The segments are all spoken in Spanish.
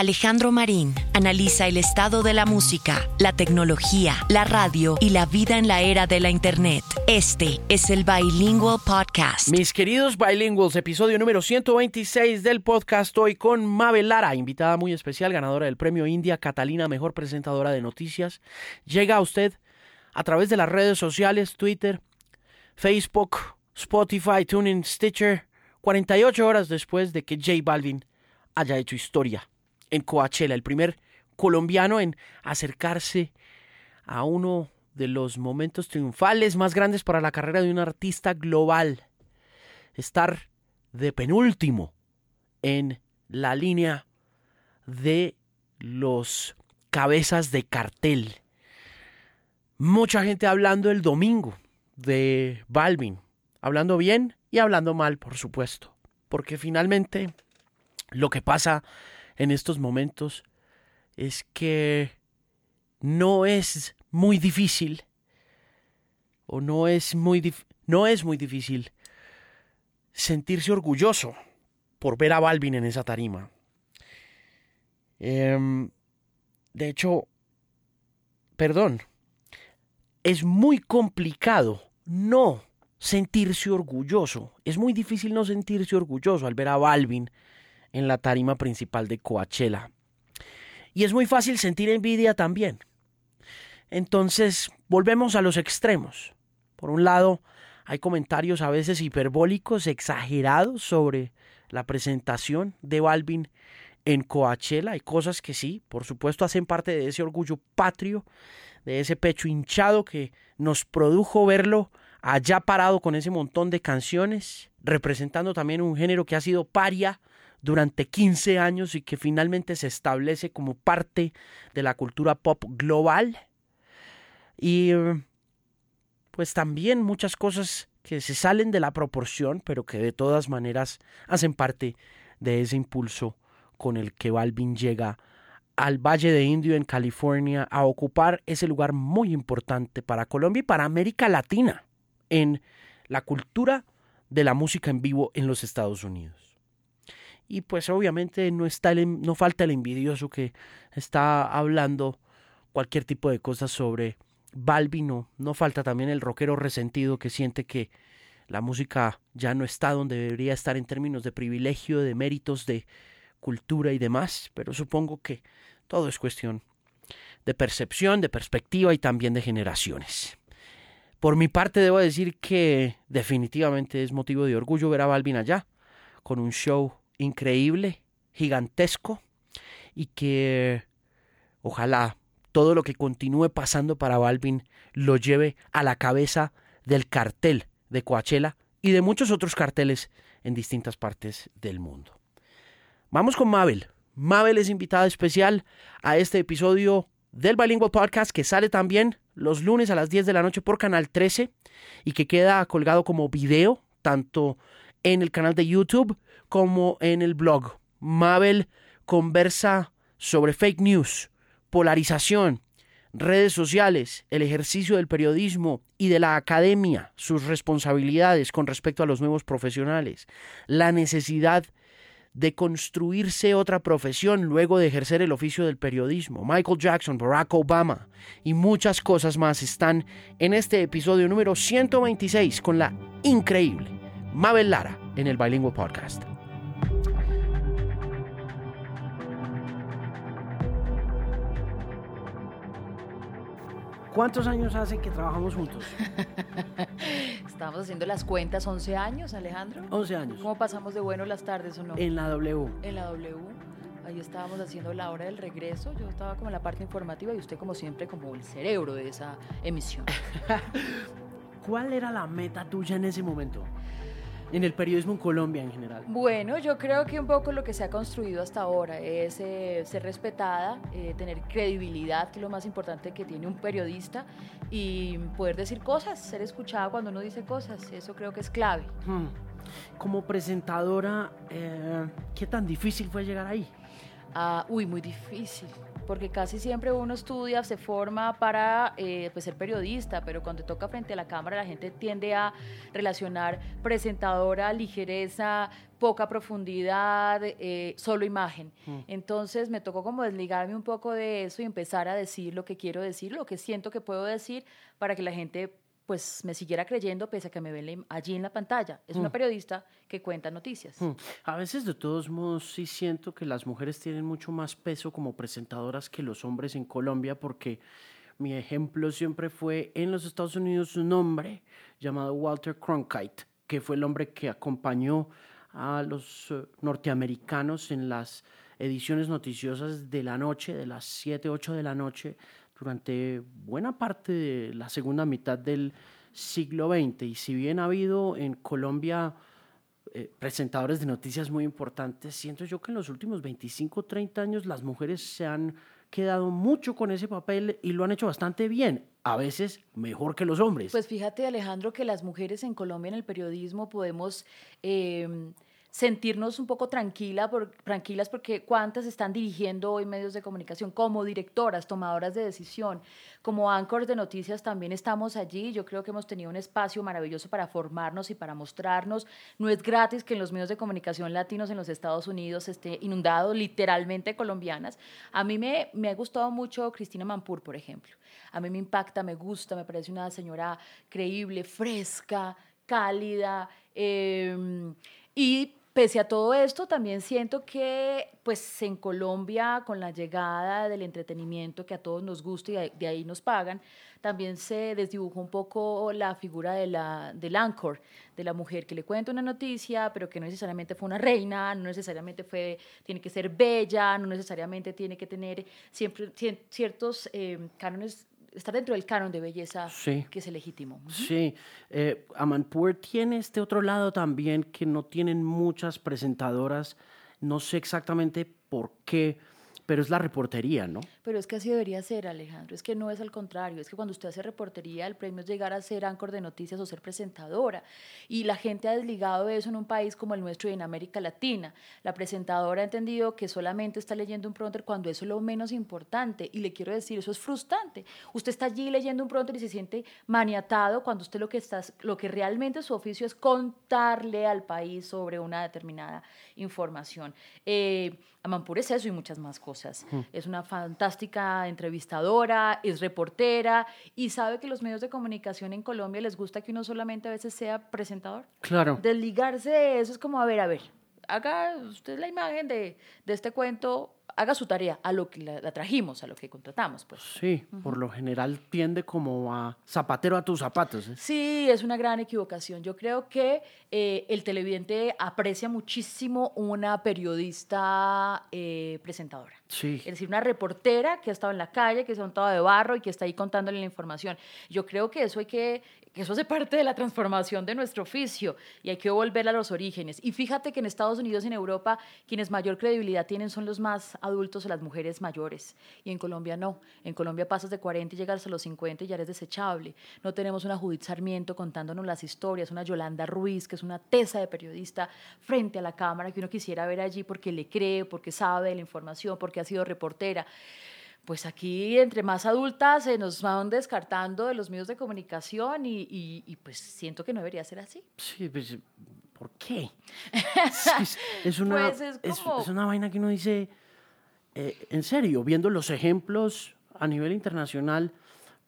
Alejandro Marín analiza el estado de la música, la tecnología, la radio y la vida en la era de la Internet. Este es el Bilingual Podcast. Mis queridos Bilinguals, episodio número 126 del podcast hoy con Mabel Lara, invitada muy especial, ganadora del premio India Catalina, mejor presentadora de noticias. Llega a usted a través de las redes sociales, Twitter, Facebook, Spotify, TuneIn, Stitcher, 48 horas después de que J Balvin haya hecho historia en Coachella, el primer colombiano en acercarse a uno de los momentos triunfales más grandes para la carrera de un artista global. Estar de penúltimo en la línea de los cabezas de cartel. Mucha gente hablando el domingo de Balvin, hablando bien y hablando mal, por supuesto, porque finalmente lo que pasa en estos momentos es que no es muy difícil o no es muy no es muy difícil sentirse orgulloso por ver a Balvin en esa tarima. Em, de hecho, perdón, es muy complicado no sentirse orgulloso. Es muy difícil no sentirse orgulloso al ver a Balvin en la tarima principal de Coachella. Y es muy fácil sentir envidia también. Entonces, volvemos a los extremos. Por un lado, hay comentarios a veces hiperbólicos, exagerados sobre la presentación de Balvin en Coachella. Hay cosas que sí, por supuesto, hacen parte de ese orgullo patrio, de ese pecho hinchado que nos produjo verlo allá parado con ese montón de canciones, representando también un género que ha sido paria durante 15 años y que finalmente se establece como parte de la cultura pop global. Y pues también muchas cosas que se salen de la proporción, pero que de todas maneras hacen parte de ese impulso con el que Balvin llega al Valle de Indio en California a ocupar ese lugar muy importante para Colombia y para América Latina en la cultura de la música en vivo en los Estados Unidos. Y pues obviamente no, falta el envidioso que está hablando cualquier tipo de cosas sobre Balvin, no, no falta también el rockero resentido que siente que la música ya no está donde debería estar en términos de privilegio, de méritos, de cultura y demás, pero supongo que todo es cuestión de percepción, de perspectiva y también de generaciones. Por mi parte debo decir que definitivamente es motivo de orgullo ver a Balvin allá, con un show increíble, gigantesco, y que ojalá todo lo que continúe pasando para Balvin lo lleve a la cabeza del cartel de Coachella y de muchos otros carteles en distintas partes del mundo. Vamos con Mabel. Mabel es invitada especial a este episodio del Bilingual Podcast que sale también los lunes a las 10 de la noche por Canal 13 y que queda colgado como video tanto en el canal de YouTube como en el blog. Mabel conversa sobre fake news, polarización, redes sociales, el ejercicio del periodismo y de la academia, sus responsabilidades con respecto a los nuevos profesionales, la necesidad de construirse otra profesión luego de ejercer el oficio del periodismo. Michael Jackson, Barack Obama y muchas cosas más están en este episodio número 126 con la increíble Mabel Lara en el Bilingual Podcast. ¿Cuántos años hace que trabajamos juntos? Estamos haciendo las cuentas, 11 años, Alejandro. 11 años. ¿Cómo pasamos de buenas las tardes o no? En la W. En la W. Ahí estábamos haciendo la hora del regreso. Yo estaba como en la parte informativa y usted, como siempre, como el cerebro de esa emisión. ¿Cuál era la meta tuya en ese momento? En el periodismo en Colombia en general? Bueno, yo creo que un poco lo que se ha construido hasta ahora es eh, ser respetada, eh, tener credibilidad, que es lo más importante que tiene un periodista, y poder decir cosas, ser escuchada cuando uno dice cosas, eso creo que es clave. Hmm. Como presentadora, eh, ¿qué tan difícil fue llegar ahí? Ah, uy, muy difícil, porque casi siempre uno estudia, se forma para eh, pues, ser periodista, pero cuando toca frente a la cámara la gente tiende a relacionar presentadora, ligereza, poca profundidad, eh, solo imagen. Mm. Entonces me tocó como desligarme un poco de eso y empezar a decir lo que quiero decir, lo que siento que puedo decir para que la gente pues me siguiera creyendo pese a que me ven allí en la pantalla. Es una mm. periodista que cuenta noticias. Mm. A veces de todos modos sí siento que las mujeres tienen mucho más peso como presentadoras que los hombres en Colombia porque mi ejemplo siempre fue en los Estados Unidos un hombre llamado Walter Cronkite, que fue el hombre que acompañó a los eh, norteamericanos en las ediciones noticiosas de la noche, de las 7, 8 de la noche durante buena parte de la segunda mitad del siglo XX. Y si bien ha habido en Colombia eh, presentadores de noticias muy importantes, siento yo que en los últimos 25 o 30 años las mujeres se han quedado mucho con ese papel y lo han hecho bastante bien, a veces mejor que los hombres. Pues fíjate Alejandro que las mujeres en Colombia en el periodismo podemos... Eh, sentirnos un poco tranquila por, tranquilas porque cuántas están dirigiendo hoy medios de comunicación como directoras, tomadoras de decisión, como anchors de noticias también estamos allí. Yo creo que hemos tenido un espacio maravilloso para formarnos y para mostrarnos. No es gratis que en los medios de comunicación latinos en los Estados Unidos esté inundado literalmente colombianas. A mí me, me ha gustado mucho Cristina Mampur, por ejemplo. A mí me impacta, me gusta, me parece una señora creíble, fresca, cálida. Eh, y Pese a todo esto, también siento que pues en Colombia, con la llegada del entretenimiento que a todos nos gusta y de ahí nos pagan, también se desdibujó un poco la figura de la, del anchor, de la mujer que le cuenta una noticia, pero que no necesariamente fue una reina, no necesariamente fue, tiene que ser bella, no necesariamente tiene que tener siempre ciertos eh, cánones estar dentro del canon de belleza que es legítimo. Sí, eh, Amanpour tiene este otro lado también que no tienen muchas presentadoras, no sé exactamente por qué pero es la reportería, ¿no? Pero es que así debería ser, Alejandro. Es que no es al contrario. Es que cuando usted hace reportería, el premio es llegar a ser anchor de noticias o ser presentadora. Y la gente ha desligado eso en un país como el nuestro y en América Latina. La presentadora ha entendido que solamente está leyendo un pronter cuando eso es lo menos importante. Y le quiero decir, eso es frustrante. Usted está allí leyendo un pronter y se siente maniatado cuando usted lo que, está, lo que realmente su oficio es contarle al país sobre una determinada información. Eh, Amampur es eso y muchas más cosas. Es una fantástica entrevistadora, es reportera y sabe que los medios de comunicación en Colombia les gusta que uno solamente a veces sea presentador. Claro. Desligarse de eso es como, a ver, a ver, haga usted la imagen de, de este cuento haga su tarea, a lo que la, trajimos, a lo que contratamos. Pues. Sí, por lo general tiende como a zapatero a tus zapatos. ¿eh? Sí, es una gran equivocación. Yo creo que eh, el televidente aprecia muchísimo una periodista eh, presentadora. Sí. Es decir, una reportera que ha estado en la calle, que se ha montado de barro y que está ahí contándole la información. Yo creo que eso hay que que eso hace parte de la transformación de nuestro oficio y hay que volver a los orígenes. Y fíjate que en Estados Unidos y en Europa quienes mayor credibilidad tienen son los más adultos o las mujeres mayores. Y en Colombia no. En Colombia pasas de 40 y llegas a los 50 y ya eres desechable. No tenemos una Judith Sarmiento contándonos las historias, una Yolanda Ruiz, que es una tesa de periodista frente a la cámara que uno quisiera ver allí porque le cree, porque sabe de la información, porque ha sido reportera pues aquí entre más adultas se nos van descartando de los medios de comunicación y, pues siento que no debería ser así. Sí, pues, ¿por qué? es, una, pues es, una vaina que uno dice, eh, en serio, viendo los ejemplos a nivel internacional,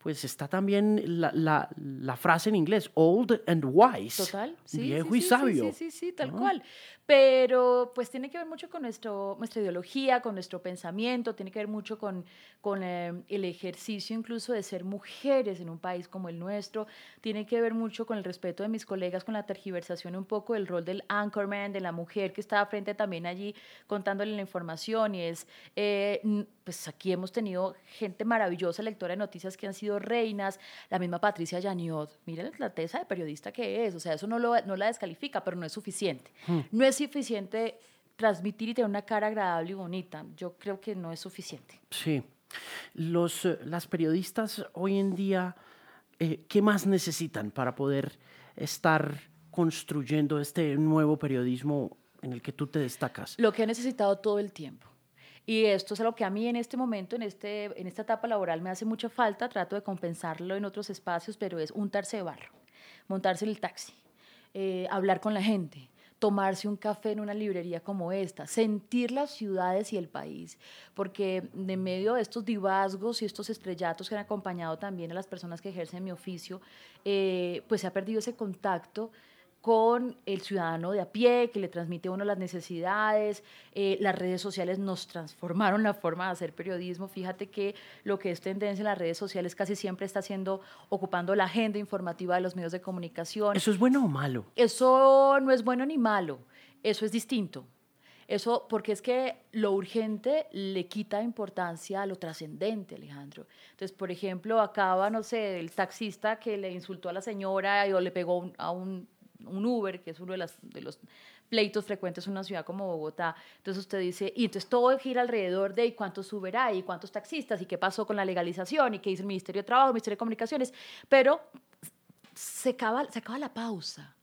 pues está también la, la, la, frase en inglés, old and wise. Total, sí. Viejo y sabio. Sí, sí, sí, tal cual. Pero pues tiene que ver mucho con nuestro, nuestra ideología, con nuestro pensamiento, tiene que ver mucho con, con eh, el ejercicio incluso de ser mujeres en un país como el nuestro, tiene que ver mucho con el respeto de mis colegas, con la tergiversación un poco del rol del anchorman, de la mujer que está frente también allí contándole la información y es, eh, pues aquí hemos tenido gente maravillosa, lectora de noticias que han sido reinas, la misma Patricia Yaniot, miren la tesa de periodista que es, o sea, eso no, lo, no la descalifica, pero no es suficiente. Hmm. No es suficiente transmitir y tener una cara agradable y bonita. Yo creo que no es suficiente. Sí. Los, eh, las periodistas hoy en día, eh, ¿qué más necesitan para poder estar construyendo este nuevo periodismo en el que tú te destacas? Lo que he necesitado todo el tiempo Y esto es algo que a mí en este momento, en, este, en esta etapa laboral, me hace mucha falta. Trato de compensarlo en otros espacios, pero es untarse de barro, montarse en el taxi, eh, hablar con la gente, tomarse un café en una librería como esta, sentir las ciudades y el país, porque en medio de estos divasgos y estos estrellatos que han acompañado también a las personas que ejercen mi oficio, eh, pues se ha perdido ese contacto con el ciudadano de a pie, que le transmite a uno las necesidades. Eh, las redes sociales nos transformaron la forma de hacer periodismo. Fíjate que lo que es tendencia en las redes sociales casi siempre está siendo, ocupando la agenda informativa de los medios de comunicación. ¿Eso es bueno o malo? Eso no es bueno ni malo, eso es distinto. Eso, porque es que lo urgente le quita importancia a lo trascendente, Alejandro. Entonces, por ejemplo, acaba, no sé, el taxista que le insultó a la señora o le pegó a un un Uber, que es uno de, los pleitos frecuentes en una ciudad como Bogotá. Entonces usted dice, y entonces todo gira alrededor de cuántos Uber hay, cuántos taxistas, y qué pasó con la legalización, y qué dice el Ministerio de Trabajo, el Ministerio de Comunicaciones, pero se acaba, se acaba la pausa,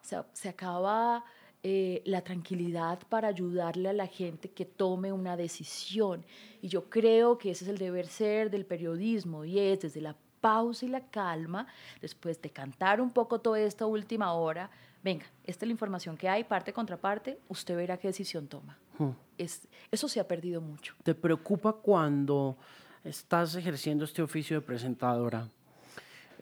se, se acaba eh, la tranquilidad para ayudarle a la gente que tome una decisión. Y yo creo que ese es el deber ser del periodismo, y es desde la pausa y la calma, después de cantar un poco toda esta última hora, venga, esta es la información que hay, parte contra parte, usted verá qué decisión toma. Hmm. Es, eso se ha perdido mucho. ¿Te preocupa cuando estás ejerciendo este oficio de presentadora?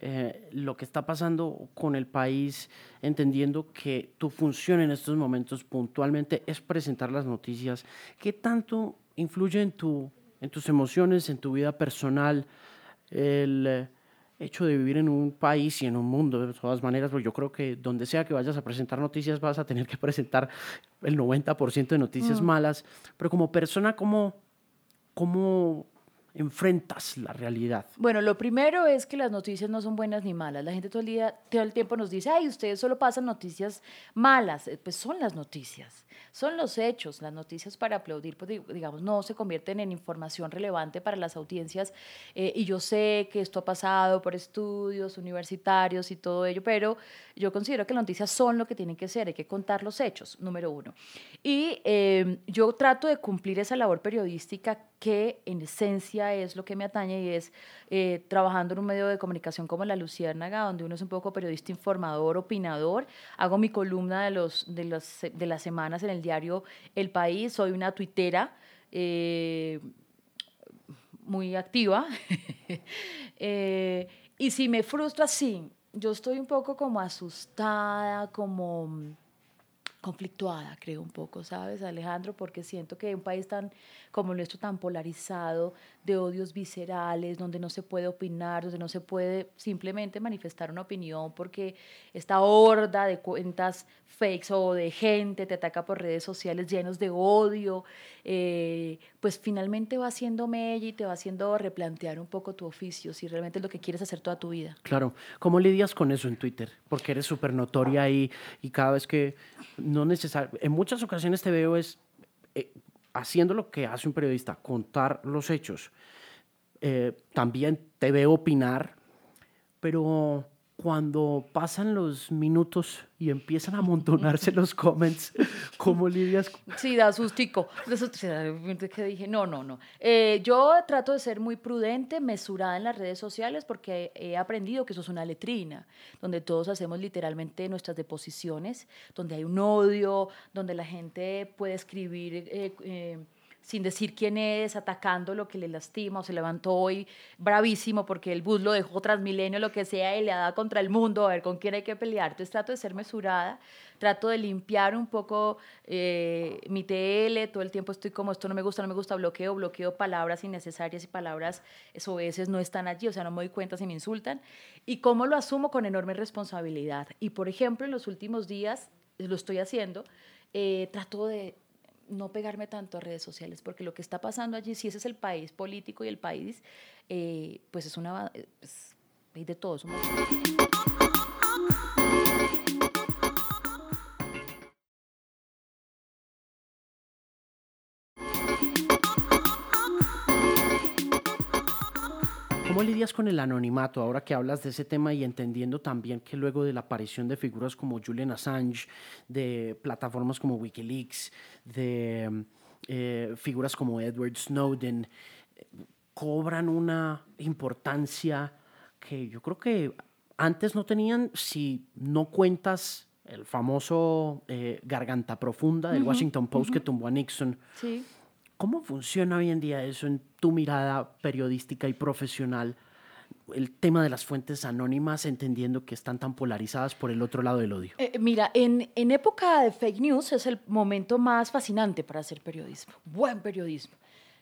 Eh, lo que está pasando con el país, entendiendo que tu función en estos momentos puntualmente es presentar las noticias, ¿qué tanto influye en, tu, en tus emociones, en tu vida personal, el hecho de vivir en un país y en un mundo, de todas maneras, pues yo creo que donde sea que vayas a presentar noticias vas a tener que presentar el 90% de noticias mm. malas, pero como persona, ¿cómo, ¿cómo enfrentas la realidad? Bueno, lo primero es que las noticias no son buenas ni malas. La gente todo el día, todo el tiempo nos dice, ay, ustedes solo pasan noticias malas. Eh, pues son las noticias, son los hechos. Las noticias para aplaudir, pues digamos, no se convierten en información relevante para las audiencias. Eh, y yo sé que esto ha pasado por estudios universitarios y todo ello, pero yo considero que las noticias son lo que tienen que ser. Hay que contar los hechos, número uno. Y eh, yo trato de cumplir esa labor periodística que en esencia es lo que me atañe y es eh, trabajando en un medio de comunicación como La Luciérnaga, donde uno es un poco periodista informador, opinador. Hago mi columna de, los, de, de las semanas en el diario El País, soy una tuitera. Eh, muy activa. Eh, y si me frustra, sí, yo estoy un poco como asustada, como conflictuada, creo un poco, ¿sabes, Alejandro? Porque siento que un país tan como el nuestro, tan polarizado, de odios viscerales, donde no se puede opinar, donde no se puede simplemente manifestar una opinión porque esta horda de cuentas fakes o de gente te ataca por redes sociales llenos de odio, eh, pues finalmente va haciendo mella y te va haciendo replantear un poco tu oficio, si realmente es lo que quieres hacer toda tu vida. Claro, ¿cómo lidias con eso en Twitter? Porque eres súper notoria ahí y cada vez que no necesariamente, en muchas ocasiones te veo es... Eh, haciendo lo que hace un periodista, contar los hechos. Eh, también te veo opinar, pero cuando pasan los minutos y empiezan a amontonarse los comments, ¿cómo lidias? Sí, da sustico. que dije, no, no, no. Eh, yo trato de ser muy prudente, mesurada en las redes sociales, porque he aprendido que eso es una letrina, donde todos hacemos literalmente nuestras deposiciones, donde hay un odio, donde la gente puede escribir... Eh, eh, sin decir quién es, atacando lo que le lastima, o se levantó hoy bravísimo porque el bus lo dejó tras milenio, lo que sea, y le da contra el mundo, a ver con quién hay que pelear. Entonces trato de ser mesurada, trato de limpiar un poco eh, mi TL, todo el tiempo estoy como, esto no me gusta, no me gusta, bloqueo, bloqueo palabras innecesarias y palabras veces no están allí, o sea, no me doy cuenta si me insultan. Y cómo lo asumo con enorme responsabilidad. Y por ejemplo, en los últimos días, lo estoy haciendo, eh, trato de no pegarme tanto a redes sociales, porque lo que está pasando allí, si ese es el país político y el país, eh, pues es una... Pues, hay de todo. ¿Cómo lidias con el anonimato ahora que hablas de ese tema y entendiendo también que luego de la aparición de figuras como Julian Assange, de plataformas como Wikileaks, de eh, figuras como Edward Snowden, cobran una importancia que yo creo que antes no tenían si no cuentas el famoso eh, Garganta Profunda del Washington Post que tumbó a Nixon. Sí. ¿Cómo funciona hoy en día eso en tu mirada periodística y profesional? El tema de las fuentes anónimas, entendiendo que están tan polarizadas por el otro lado del odio. Eh, mira, en, en época de fake news es el momento más fascinante para hacer periodismo, buen periodismo.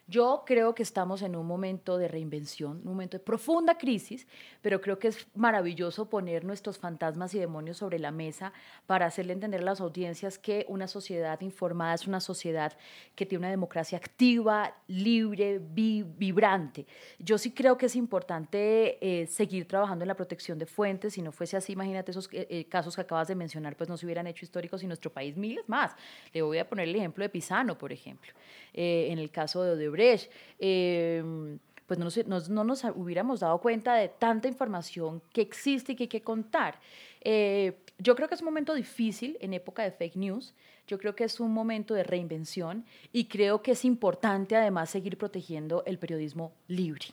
Yo creo que estamos en un momento de reinvención, un momento de profunda crisis, pero creo que es maravilloso poner nuestros fantasmas y demonios sobre la mesa para hacerle entender a las audiencias que una sociedad informada es una sociedad que tiene una democracia activa, libre, vibrante. Yo sí creo que es importante eh, seguir trabajando en la protección de fuentes. Si no fuese así, imagínate esos eh, eh, casos que acabas de mencionar, pues no se hubieran hecho históricos y nuestro país miles más. Le voy a poner el ejemplo de Pisano, por ejemplo. En el caso de Brecht, em, pues no nos, no nos, hubiéramos dado cuenta de tanta información que existe y que hay que contar. Eh, yo creo que es un momento difícil en época de fake news, yo creo que es un momento de reinvención y creo que es importante además seguir protegiendo el periodismo libre.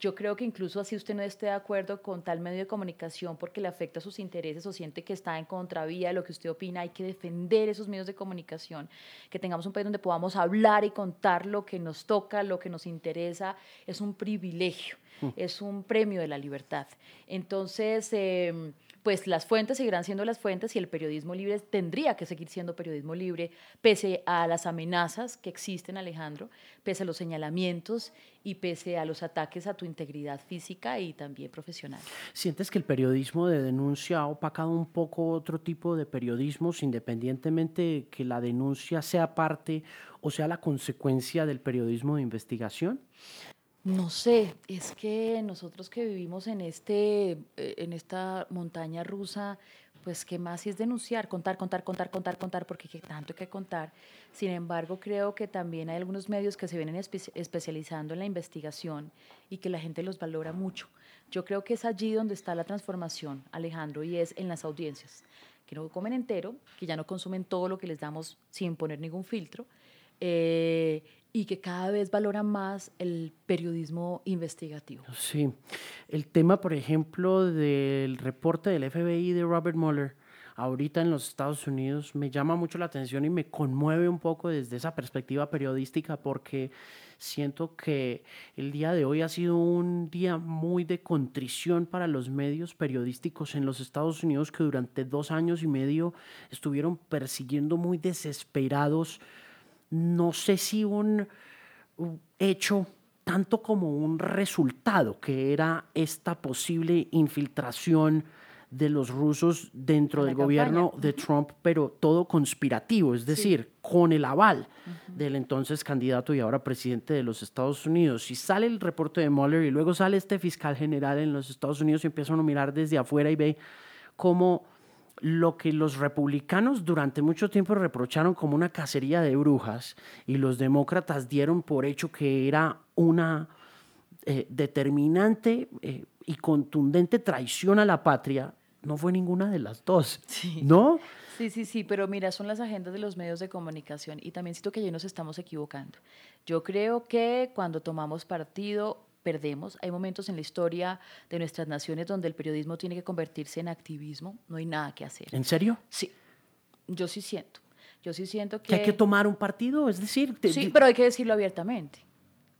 Yo creo que incluso así usted no esté de acuerdo con tal medio de comunicación porque le afecta sus intereses o siente que está en contravía de lo que usted opina, hay que defender esos medios de comunicación, que tengamos un país donde podamos hablar y contar lo que nos toca, lo que nos interesa, es un privilegio, mm. es un premio de la libertad. Entonces, em, pues las fuentes seguirán siendo las fuentes y el periodismo libre tendría que seguir siendo periodismo libre, pese a las amenazas que existen, Alejandro, pese a los señalamientos y pese a los ataques a tu integridad física y también profesional. ¿Sientes que el periodismo de denuncia ha opacado un poco otro tipo de periodismos, independientemente que la denuncia sea parte o sea la consecuencia del periodismo de investigación? No sé, es que nosotros que vivimos en, este, eh, en esta montaña rusa, pues qué más es denunciar, contar, contar, contar, contar, contar, porque hay tanto hay que contar. Sin embargo, creo que también hay algunos medios que se vienen especializando en la investigación y que la gente los valora mucho. Yo creo que es allí donde está la transformación, Alejandro, y es en las audiencias, que no comen entero, que ya no consumen todo lo que les damos sin poner ningún filtro. Eh, y que cada vez valora más el periodismo investigativo. Sí, el tema, por ejemplo, del reporte del FBI de Robert Mueller, ahorita en los Estados Unidos, me llama mucho la atención y me conmueve un poco desde esa perspectiva periodística porque siento que el día de hoy ha sido un día muy de contrición para los medios periodísticos en los Estados Unidos que durante dos años y medio estuvieron persiguiendo muy desesperados no sé si un, hecho tanto como un resultado, que era esta posible infiltración de los rusos dentro del gobierno de Trump, pero todo conspirativo, es decir, con el aval del entonces candidato y ahora presidente de los Estados Unidos. Si sale el reporte de Mueller y luego sale este fiscal general en los Estados Unidos y empiezan a mirar desde afuera y ve cómo lo que los republicanos durante mucho tiempo reprocharon como una cacería de brujas y los demócratas dieron por hecho que era una eh, determinante eh, y contundente traición a la patria, no fue ninguna de las dos, ¿no? Sí, sí, sí, pero mira, son las agendas de los medios de comunicación y también siento que ya nos estamos equivocando. Yo creo que cuando tomamos partido perdemos. Hay momentos en la historia de nuestras naciones donde el periodismo tiene que convertirse en activismo, no hay nada que hacer. ¿En serio? Sí, yo sí siento. Yo sí siento que... ¿Que hay que tomar un partido? Es decir... sí, pero hay que decirlo abiertamente.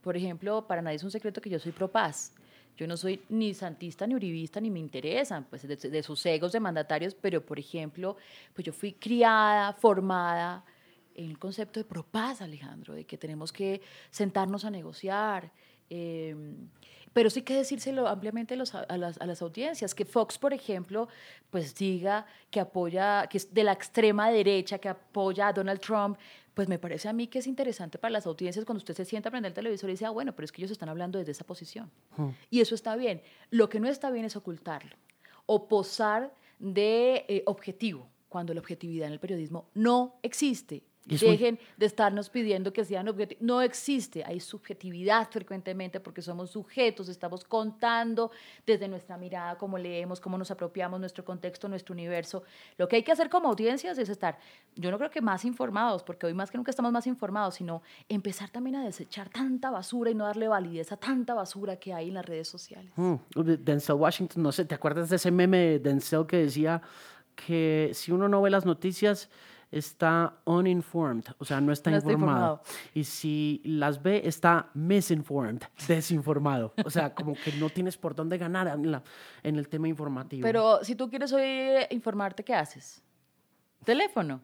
Por ejemplo, para nadie es un secreto que yo soy pro paz. Yo no soy ni santista ni uribista ni me interesan pues de, de, sus egos de mandatarios, pero por ejemplo, pues yo fui criada, formada en el concepto de pro paz, Alejandro, de que tenemos que sentarnos a negociar, Em, pero sí que decírselo ampliamente a, a, las, a, las, audiencias, que Fox, por ejemplo, pues diga que apoya, que es de la extrema derecha, que apoya a Donald Trump, pues me parece a mí que es interesante para las audiencias cuando usted se sienta a prender el televisor y dice, ah, bueno, pero es que ellos están hablando desde esa posición. Y eso está bien. Lo que no está bien es ocultarlo o posar de eh, objetivo, cuando la objetividad en el periodismo no existe Dejen de estarnos pidiendo que sean objetivos. No existe, hay subjetividad frecuentemente porque somos sujetos, estamos contando desde nuestra mirada cómo leemos, cómo nos apropiamos nuestro contexto, nuestro universo. Lo que hay que hacer como audiencias es estar, yo no creo que más informados, porque hoy más que nunca estamos más informados, sino empezar también a desechar tanta basura y no darle validez a tanta basura que hay en las redes sociales. Mm, Denzel Washington, no sé, ¿te acuerdas de ese meme de Denzel que decía que si uno no ve las noticias está uninformed, o sea, no está, informado. Y si las ve, está misinformed, desinformado. O sea, como que no tienes por dónde ganar en, en el tema informativo. Pero si tú quieres hoy informarte, ¿qué haces? Teléfono.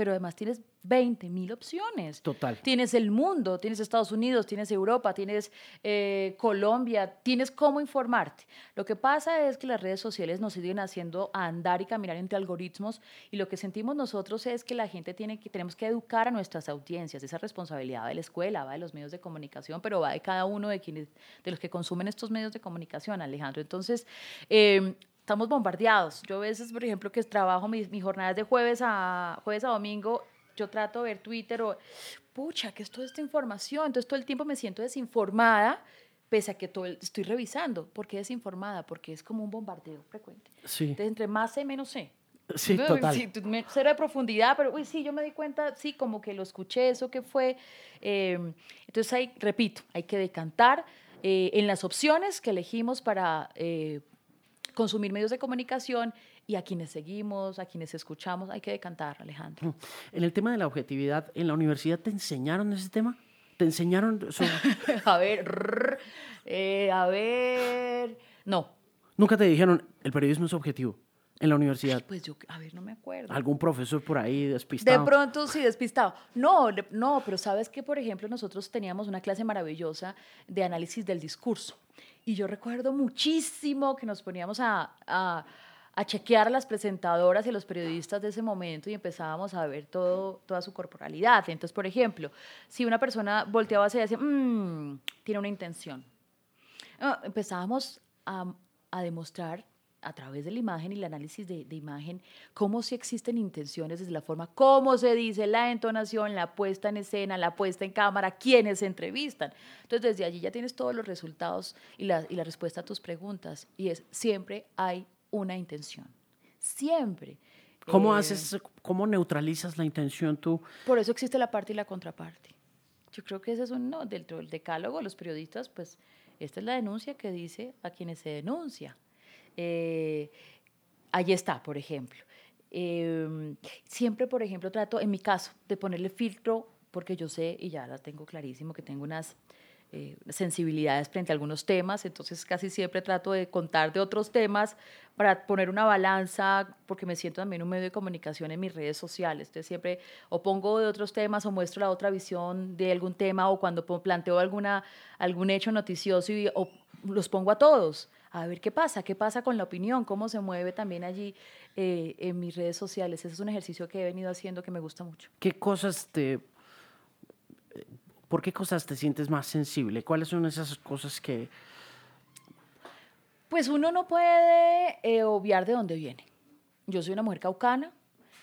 Pero además tienes 20 mil opciones. Total. Tienes el mundo, tienes Estados Unidos, tienes Europa, tienes eh, Colombia, tienes cómo informarte. Lo que pasa es que las redes sociales nos siguen haciendo andar y caminar entre algoritmos y lo que sentimos nosotros es que la gente tiene que, tenemos que educar a nuestras audiencias. Esa responsabilidad de la escuela, va de los medios de comunicación, pero va de cada uno de, quienes, de los que consumen estos medios de comunicación, Alejandro. Entonces, eh, estamos bombardeados. Yo a veces, por ejemplo, que trabajo mis, mis jornadas de jueves a, jueves a domingo yo trato de ver Twitter o, pucha, ¿qué es toda esta información? Entonces todo el tiempo me siento desinformada, pese a que todo estoy revisando. ¿Por qué desinformada? Porque es como un bombardeo frecuente. Sí. Entonces, entre más sé, menos sé. Sí, total. Sí, cero de profundidad, pero uy, sí, yo me di cuenta, sí, como que lo escuché, eso que fue. Eh, entonces, hay, repito, hay que decantar eh, en las opciones que elegimos para eh, consumir medios de comunicación y a quienes seguimos, a quienes escuchamos, hay que decantar, Alejandro. En el tema de la objetividad, ¿en la universidad te enseñaron ese tema? ¿Te enseñaron a ver, eh, a ver, no. Nunca te dijeron, el periodismo es objetivo en la universidad? pues yo, a ver, no me acuerdo. ¿Algún profesor por ahí despistado? De pronto sí, despistado. No, no, pero sabes que, por ejemplo, nosotros teníamos una clase maravillosa de análisis del discurso. Y yo recuerdo muchísimo que nos poníamos a, a a chequear a las presentadoras y los periodistas de ese momento y empezábamos a ver todo, toda su corporalidad. Entonces, por ejemplo, si una persona volteaba hacia y decía, mmm, tiene una intención, ah, empezábamos a, a, demostrar a través de la imagen y el análisis de, de, imagen cómo si existen intenciones desde la forma, cómo se dice, la entonación, la puesta en escena, la puesta en cámara, quiénes se entrevistan. Entonces, desde allí ya tienes todos los resultados y la, y la respuesta a tus preguntas. Y es, siempre hay una intención. Siempre. ¿Cómo eh, haces, cómo neutralizas la intención tú? Por eso existe la parte y la contraparte. Yo creo que ese es uno, dentro del decálogo, los periodistas, pues esta es la denuncia que dice a quienes se denuncia. Eh, ahí está, por ejemplo. Em, siempre, por ejemplo, trato, en mi caso, de ponerle filtro, porque yo sé, y ya la tengo clarísimo, que tengo unas eh, sensibilidades frente a algunos temas, entonces casi siempre trato de contar de otros temas para poner una balanza, porque me siento también un medio de comunicación en mis redes sociales, entonces siempre o pongo de otros temas o muestro la otra visión de algún tema o cuando planteo alguna, algún hecho noticioso o los pongo a todos a ver qué pasa, qué pasa con la opinión, cómo se mueve también allí eh, en mis redes sociales. Ese es un ejercicio que he venido haciendo que me gusta mucho. ¿Qué cosas te ¿Por qué cosas te sientes más sensible? ¿Cuáles son esas cosas que... Pues uno no puede eh, obviar de dónde viene. Yo soy una mujer caucana,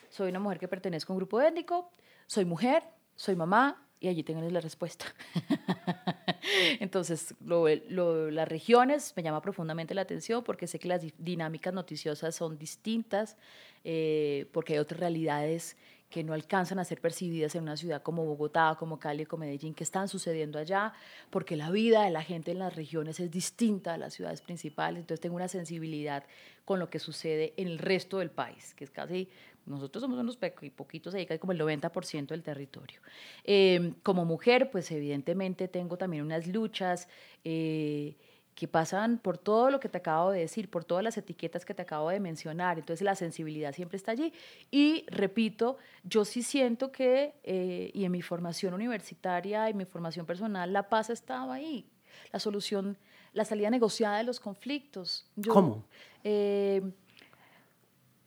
soy una mujer que pertenezco a un grupo étnico, soy mujer, soy mamá y allí tengan la respuesta. Entonces, las regiones me llama profundamente la atención porque sé que las dinámicas noticiosas son distintas, eh, porque hay otras realidades que no alcanzan a ser percibidas en una ciudad como Bogotá, como Cali, como Medellín, que están sucediendo allá, porque la vida de la gente en las regiones es distinta a las ciudades principales, entonces tengo una sensibilidad con lo que sucede en el resto del país, que es casi, nosotros somos unos poquitos, ahí casi como el 90% del territorio. Eh, como mujer, pues evidentemente tengo también unas luchas. Eh, que pasan por todo lo que te acabo de decir, por todas las etiquetas que te acabo de mencionar. Entonces la sensibilidad siempre está allí. Y repito, yo sí siento que, eh, y en mi formación universitaria y mi formación personal, la paz estaba ahí. La solución, la salida negociada de los conflictos. ¿Cómo?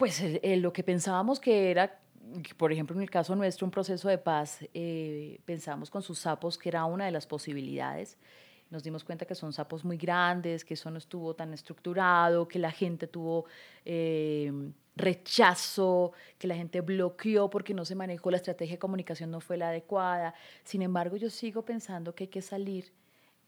Eh, pues lo que pensábamos que era por ejemplo, en el caso nuestro, un proceso de paz, eh, pensamos con sus sapos que era una de las posibilidades nos dimos cuenta que son sapos muy grandes, que eso no estuvo tan estructurado, que la gente tuvo eh, rechazo, que la gente bloqueó porque no se manejó, la estrategia de comunicación no fue la adecuada. Sin embargo, yo sigo pensando que hay que salir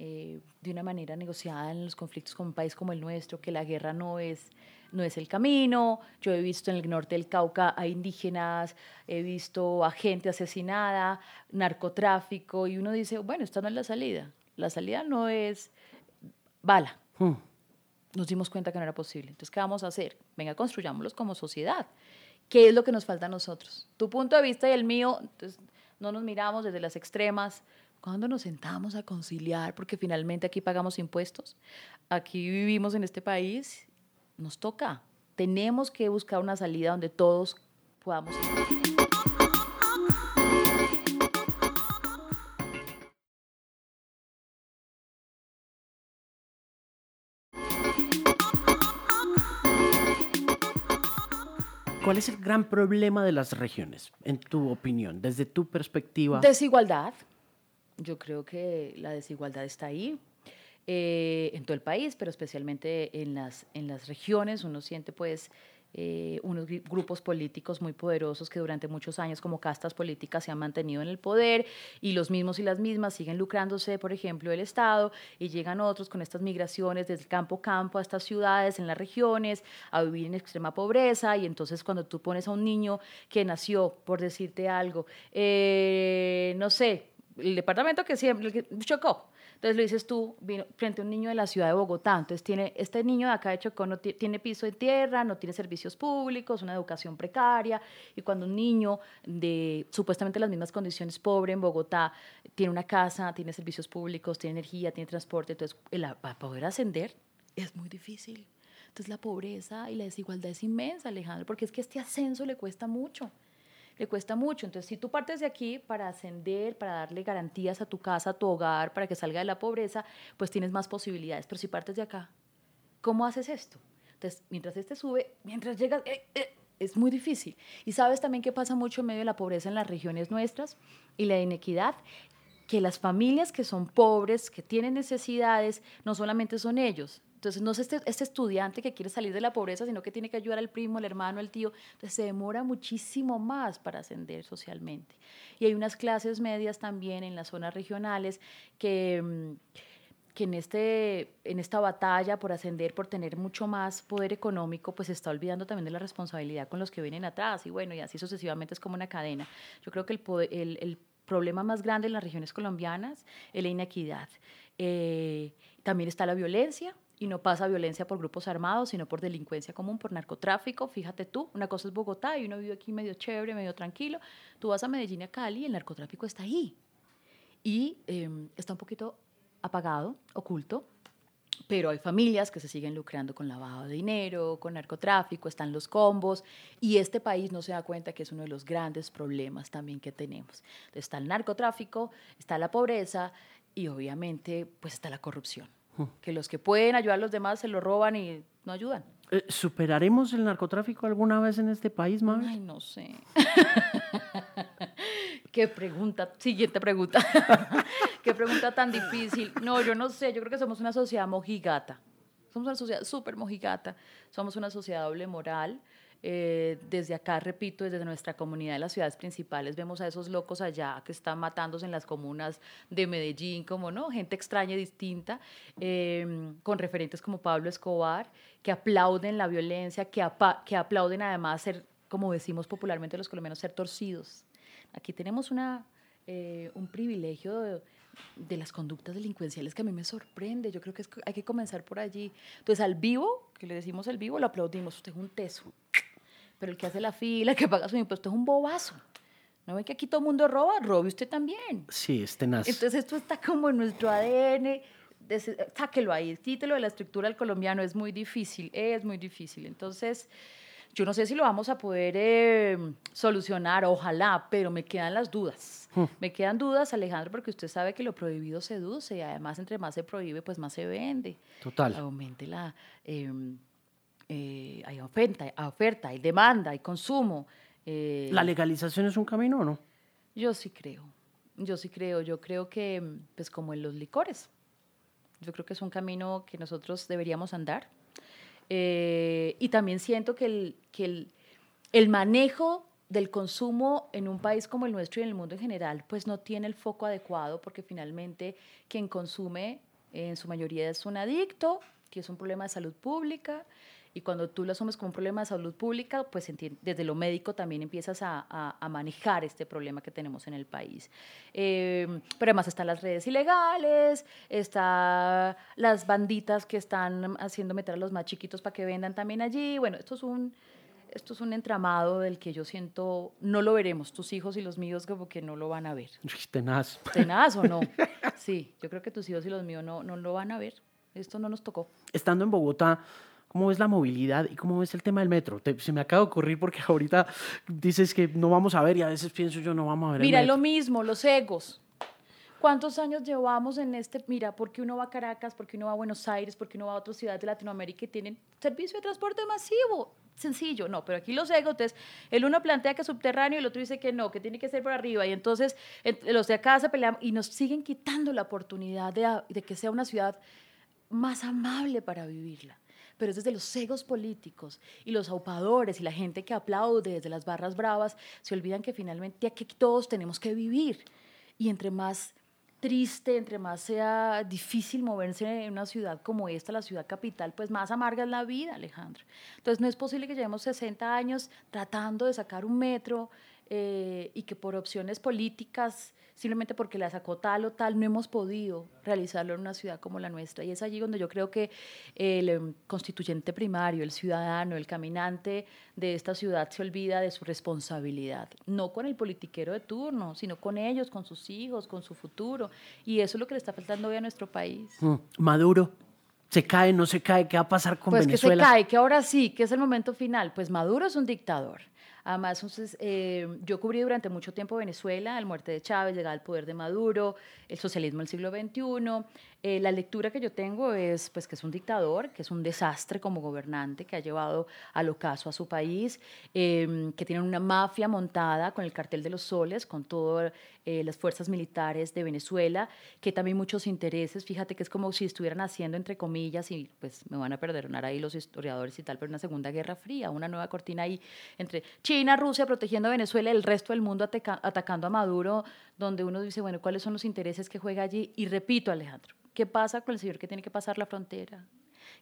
eh, de una manera negociada en los conflictos con un país como el nuestro, que la guerra no es, no es el camino. Yo he visto en el norte del Cauca a indígenas, he visto a gente asesinada, narcotráfico, y uno dice, bueno, esta no es la salida. La salida no es bala. Hmm nos dimos cuenta que no era posible. Entonces, ¿qué vamos a hacer? Venga, construyámoslos como sociedad. ¿Qué es lo que nos falta a nosotros? Tu punto de vista y el mío, entonces, no nos miramos desde las extremas. ¿Cuándo nos sentamos a conciliar? Porque finalmente aquí pagamos impuestos, aquí vivimos en este país, nos toca. Tenemos que buscar una salida donde todos podamos. ¿Cuál es el gran problema de las regiones, en tu opinión, desde tu perspectiva? Desigualdad. Yo creo que la desigualdad está ahí. Eh, en todo el país, pero especialmente en las, en las regiones, uno siente pues eh, unos grupos políticos muy poderosos que durante muchos años como castas políticas se han mantenido en el poder y los mismos y las mismas siguen lucrándose, por ejemplo, del Estado y llegan otros con estas migraciones desde el campo campo a estas ciudades, en las regiones, a vivir en extrema pobreza y entonces cuando tú pones a un niño que nació, por decirte algo, eh, no sé, el departamento que siempre, chocó, entonces lo dices tú, frente a un niño de la ciudad de Bogotá. Entonces tiene, este niño de acá de Chocó no tiene piso de tierra, no tiene servicios públicos, una educación precaria. Y cuando un niño de supuestamente las mismas condiciones, pobre en Bogotá, tiene una casa, tiene servicios públicos, tiene energía, tiene transporte, entonces para poder ascender es muy difícil. Entonces la pobreza y la desigualdad es inmensa, Alejandro, porque es que este ascenso le cuesta mucho le cuesta mucho. Entonces, si tú partes de aquí para ascender, para darle garantías a tu casa, a tu hogar, para que salga de la pobreza, pues tienes más posibilidades. Pero si partes de acá, ¿cómo haces esto? Entonces, mientras este sube, mientras llegas, eh, eh, es muy difícil. Y sabes también que pasa mucho en medio de la pobreza en las regiones nuestras y la inequidad, que las familias que son pobres, que tienen necesidades, no solamente son ellos, entonces, no es este, este, estudiante que quiere salir de la pobreza, sino que tiene que ayudar al primo, al hermano, al tío. Entonces, se demora muchísimo más para ascender socialmente. Y hay unas clases medias también en las zonas regionales que, mm, que en, este, en esta batalla por ascender, por tener mucho más poder económico, pues se está olvidando también de la responsabilidad con los que vienen atrás. Y bueno, y así sucesivamente es como una cadena. Yo creo que el, el, problema más grande en las regiones colombianas es la inequidad. Eh, también está la violencia, y no pasa violencia por grupos armados, sino por delincuencia común, por narcotráfico. Fíjate tú, una cosa es Bogotá y uno vive aquí medio chévere, medio tranquilo. Tú vas a Medellín a Cali y el narcotráfico está ahí. Y em, está un poquito apagado, oculto, pero hay familias que se siguen lucrando con lavado de dinero, con narcotráfico, están los combos y este país no se da cuenta que es uno de los grandes problemas también que tenemos. está el narcotráfico, está la pobreza y obviamente pues está la corrupción que los que pueden ayudar a los demás se lo roban y no ayudan. Eh, ¿Superaremos el narcotráfico alguna vez en este país, Mabel? Ay, no sé. Qué pregunta, siguiente pregunta. Qué pregunta tan difícil. No, yo no sé, yo creo que somos una sociedad mojigata. Somos una sociedad súper mojigata. Somos una sociedad doble moral. Eh, desde acá, repito, desde nuestra comunidad de las ciudades principales, vemos a esos locos allá que están matándose en las comunas de Medellín, como no, gente extraña y distinta, em, con referentes como Pablo Escobar, que aplauden la violencia, que, que aplauden además ser, como decimos popularmente los colombianos, ser torcidos. Aquí tenemos una, eh, un privilegio de, de las conductas delincuenciales que a mí me sorprende. Yo creo que hay que comenzar por allí. Entonces, al vivo, que le decimos al vivo, lo aplaudimos. Usted es un teso pero el que hace la fila, que paga su impuesto es un bobazo. ¿No ven que aquí todo el mundo roba? Robe usted también. Sí, es tenaz. Entonces esto está como en nuestro ADN. sáquelo ahí, quítelo de la estructura del colombiano. Es muy difícil, es muy difícil. Entonces, yo no sé si lo vamos a poder eh, solucionar, ojalá, pero me quedan las dudas. Hmm. Me quedan dudas, Alejandro, porque usted sabe que lo prohibido seduce y además entre más se prohíbe, pues más se vende. Total. Aumente la... Em, eh, hay oferta, hay oferta, hay demanda, hay consumo. Eh, ¿La legalización es un camino o no? Yo sí creo, yo sí creo, yo creo que, pues como en los licores, yo creo que es un camino que nosotros deberíamos andar. Eh, y también siento que, el, que el, el manejo del consumo en un país como el nuestro y en el mundo en general, pues no tiene el foco adecuado porque finalmente quien consume en su mayoría es un adicto, que es un problema de salud pública, y cuando tú lo asumes como un problema de salud pública, pues desde lo médico también empiezas a, a, manejar este problema que tenemos en el país. Eh, pero además están las redes ilegales, están las banditas que están haciendo meter a los más chiquitos para que vendan también allí. Bueno, esto es un esto es un entramado del que yo siento, no lo veremos, tus hijos y los míos como que no lo van a ver. Tenaz. Tenaz o no. Sí, yo creo que tus hijos y los míos no, no lo van a ver. Esto no nos tocó. Estando en Bogotá, ¿cómo ves la movilidad y cómo ves el tema del metro? se me acaba de ocurrir porque ahorita dices que no vamos a ver y a veces pienso yo no vamos a ver. Mira, el lo mismo, los egos. ¿Cuántos años llevamos en este? Mira, ¿por qué uno va a Caracas? ¿Por qué uno va a Buenos Aires? ¿Por qué uno va a otras ciudades de Latinoamérica y tienen servicio de transporte masivo? sencillo, no, pero aquí los egos, entonces el uno plantea que es subterráneo y el otro dice que no, que tiene que ser por arriba y entonces los de acá se pelean y nos siguen quitando la oportunidad de, que sea una ciudad más amable para vivirla pero es desde los egos políticos y los aupadores y la gente que aplaude desde las barras bravas, se olvidan que finalmente aquí todos tenemos que vivir. Y entre más triste, entre más sea difícil moverse en una ciudad como esta, la ciudad capital, pues más amarga es la vida, Alejandro. Entonces no es posible que llevemos 60 años tratando de sacar un metro eh, y que por opciones políticas simplemente porque la sacó tal o tal, no hemos podido realizarlo en una ciudad como la nuestra. Y es allí donde yo creo que el em, constituyente primario, el ciudadano, el caminante de esta ciudad se olvida de su responsabilidad, no con el politiquero de turno, sino con ellos, con sus hijos, con su futuro. Y eso es lo que le está faltando hoy a nuestro país. Mm, Maduro. ¿Se cae, no se cae? ¿Qué va a pasar con Venezuela? Pues que se cae, que ahora sí, que es el momento final. Pues Maduro es un dictador. Además, entonces, eh, yo cubrí durante mucho tiempo Venezuela, la muerte de Chávez, llegada al poder de Maduro, el socialismo del siglo XXI. Eh, la lectura que yo tengo es pues, que es un dictador, que es un desastre como gobernante, que ha llevado al ocaso a su país, em, que tiene una mafia montada con el cartel de los soles, con todas eh, las fuerzas militares de Venezuela, que también muchos intereses, fíjate que es como si estuvieran haciendo, entre comillas, y pues me van a perdonar ahí los historiadores y tal, pero una segunda guerra fría, una nueva cortina ahí entre China, Rusia protegiendo a Venezuela, el resto del mundo atacando a Maduro, donde uno dice, bueno, ¿cuáles son los intereses que juega allí? Y repito, Alejandro, ¿qué pasa con el señor que tiene que pasar la frontera?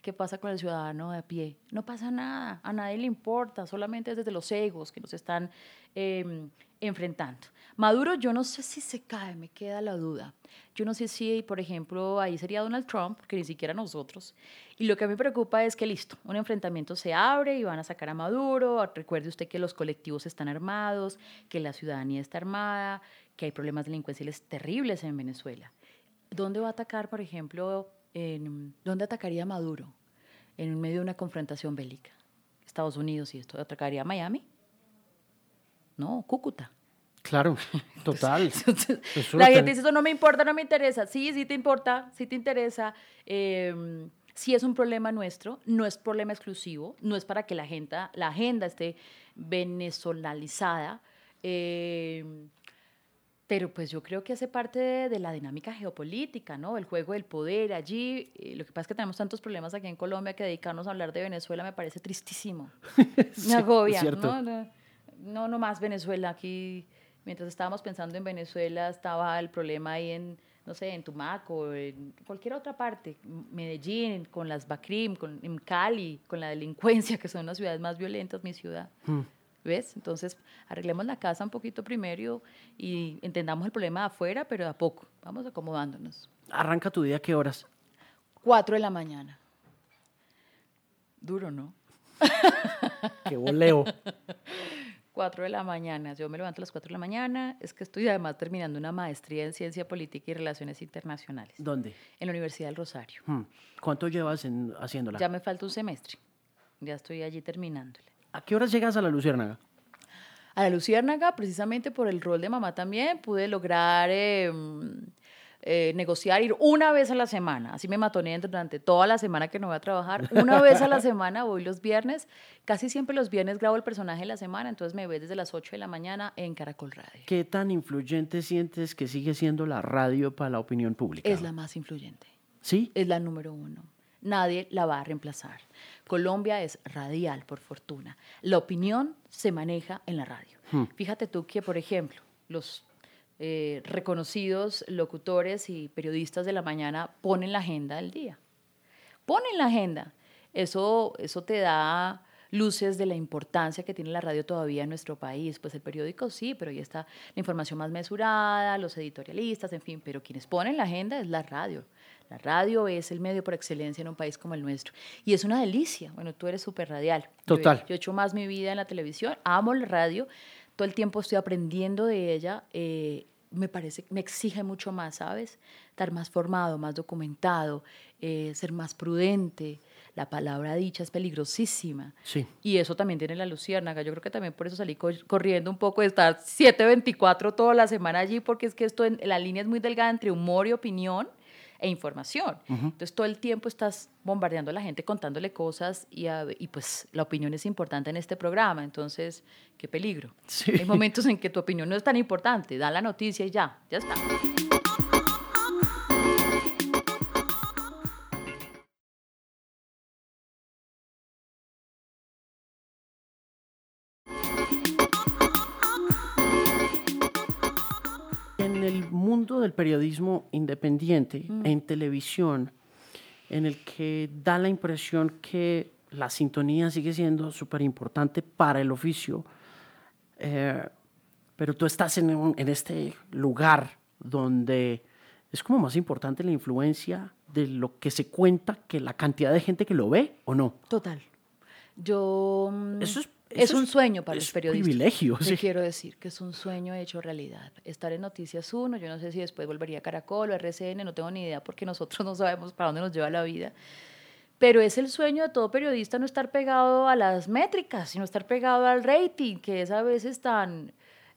¿Qué pasa con el ciudadano de a pie? No pasa nada, a nadie le importa, solamente es desde los egos que nos están em, enfrentando. Maduro, yo no sé si se cae, me queda la duda. Yo no sé si, por ejemplo, ahí sería Donald Trump, que ni siquiera nosotros. Y lo que a mí me preocupa es que, listo, un enfrentamiento se abre y van a sacar a Maduro. Recuerde usted que los colectivos están armados, que la ciudadanía está armada, que hay problemas delincuenciales terribles en Venezuela. ¿Dónde va a atacar, por ejemplo, en, dónde atacaría Maduro en medio de una confrontación bélica? Estados Unidos y esto, ¿atacaría Miami? No, Cúcuta. Claro, total. la gente dice, eso no me importa, no me interesa. Sí, sí te importa, sí te interesa. Eh, sí es un problema nuestro, no es problema exclusivo, no es para que la agenda, la agenda esté venezolanizada. Eh, pero pues yo creo que hace parte de, la dinámica geopolítica, ¿no? El juego del poder allí. Eh, lo que pasa es que tenemos tantos problemas aquí en Colombia que dedicarnos a hablar de Venezuela me parece tristísimo. me agobia, ¿no? No, no más Venezuela. Aquí mientras estábamos pensando en Venezuela, estaba el problema ahí en, no sé, en Tumaco, en cualquier otra parte, Medellín, con las Bacrim, con, en Cali, con la delincuencia, que son las ciudades más violentas, mi ciudad. Hmm. ¿Ves? Entonces, arreglemos la casa un poquito primero y entendamos el problema de afuera, pero de a poco. Vamos acomodándonos. ¿Arranca tu día a qué horas? Cuatro de la mañana. Duro, ¿no? qué voleo. 4 de la mañana. Yo me levanto a las 4 de la mañana. Es que estoy además terminando una maestría en Ciencia Política y Relaciones Internacionales. ¿Dónde? En la Universidad del Rosario. Hmm. ¿Cuánto llevas en, haciéndola? Ya me falta un semestre. Ya estoy allí terminándole. ¿A qué horas llegas a la Luciérnaga? A la Luciérnaga, precisamente por el rol de mamá también, pude lograr... Em, eh, negociar, ir una vez a la semana. Así me matoné durante toda la semana que no voy a trabajar. Una vez a la semana voy los viernes. Casi siempre los viernes grabo el personaje de la semana, entonces me ves desde las 8 de la mañana en Caracol Radio. ¿Qué tan influyente sientes que sigue siendo la radio para la opinión pública? Es la más influyente. ¿Sí? Es la número uno. nadie la va a reemplazar. Colombia es radial, por fortuna. La opinión se maneja en la radio. Hmm. Fíjate tú que, por ejemplo, los eh, reconocidos locutores y periodistas de la mañana ponen la agenda del día. Ponen la agenda. Eso, eso te da luces de la importancia que tiene la radio todavía en nuestro país. Pues el periódico sí, pero ahí está la información más mesurada, los editorialistas, en fin, pero quienes ponen la agenda es la radio. La radio es el medio por excelencia en un país como el nuestro. Y es una delicia. Bueno, tú eres súper radial. Total. Yo, he hecho más mi vida en la televisión, amo la radio, todo el tiempo estoy aprendiendo de ella. Eh, me parece, me exige mucho más, ¿sabes? Estar más formado, más documentado, eh, ser más prudente, la palabra dicha es peligrosísima. Sí. Y eso también tiene la luciérnaga. Yo creo que también por eso salí corriendo un poco de estar 7.24 toda la semana allí, porque es que esto en, la línea es muy delgada entre humor y opinión e información. Entonces todo el tiempo estás bombardeando a la gente contándole cosas y, y, pues la opinión es importante en este programa. Entonces, qué peligro. Hay momentos en que tu opinión no es tan importante. Da la noticia y ya, ya está. Del periodismo independiente mm. en televisión, en el que da la impresión que la sintonía sigue siendo súper importante para el oficio, eh, pero tú estás en, en este lugar donde es como más importante la influencia de lo que se cuenta que la cantidad de gente que lo ve o no. Total. Yo... Mm, Eso es es un sueño para los periodistas. privilegio, sí. quiero decir que es un sueño hecho realidad. Estar en Noticias 1, yo no sé si después volvería a Caracol o RCN, no tengo ni idea porque nosotros no sabemos para dónde nos lleva la vida. Pero es el sueño de todo periodista no estar pegado a las métricas, sino estar pegado al rating, que es a veces tan...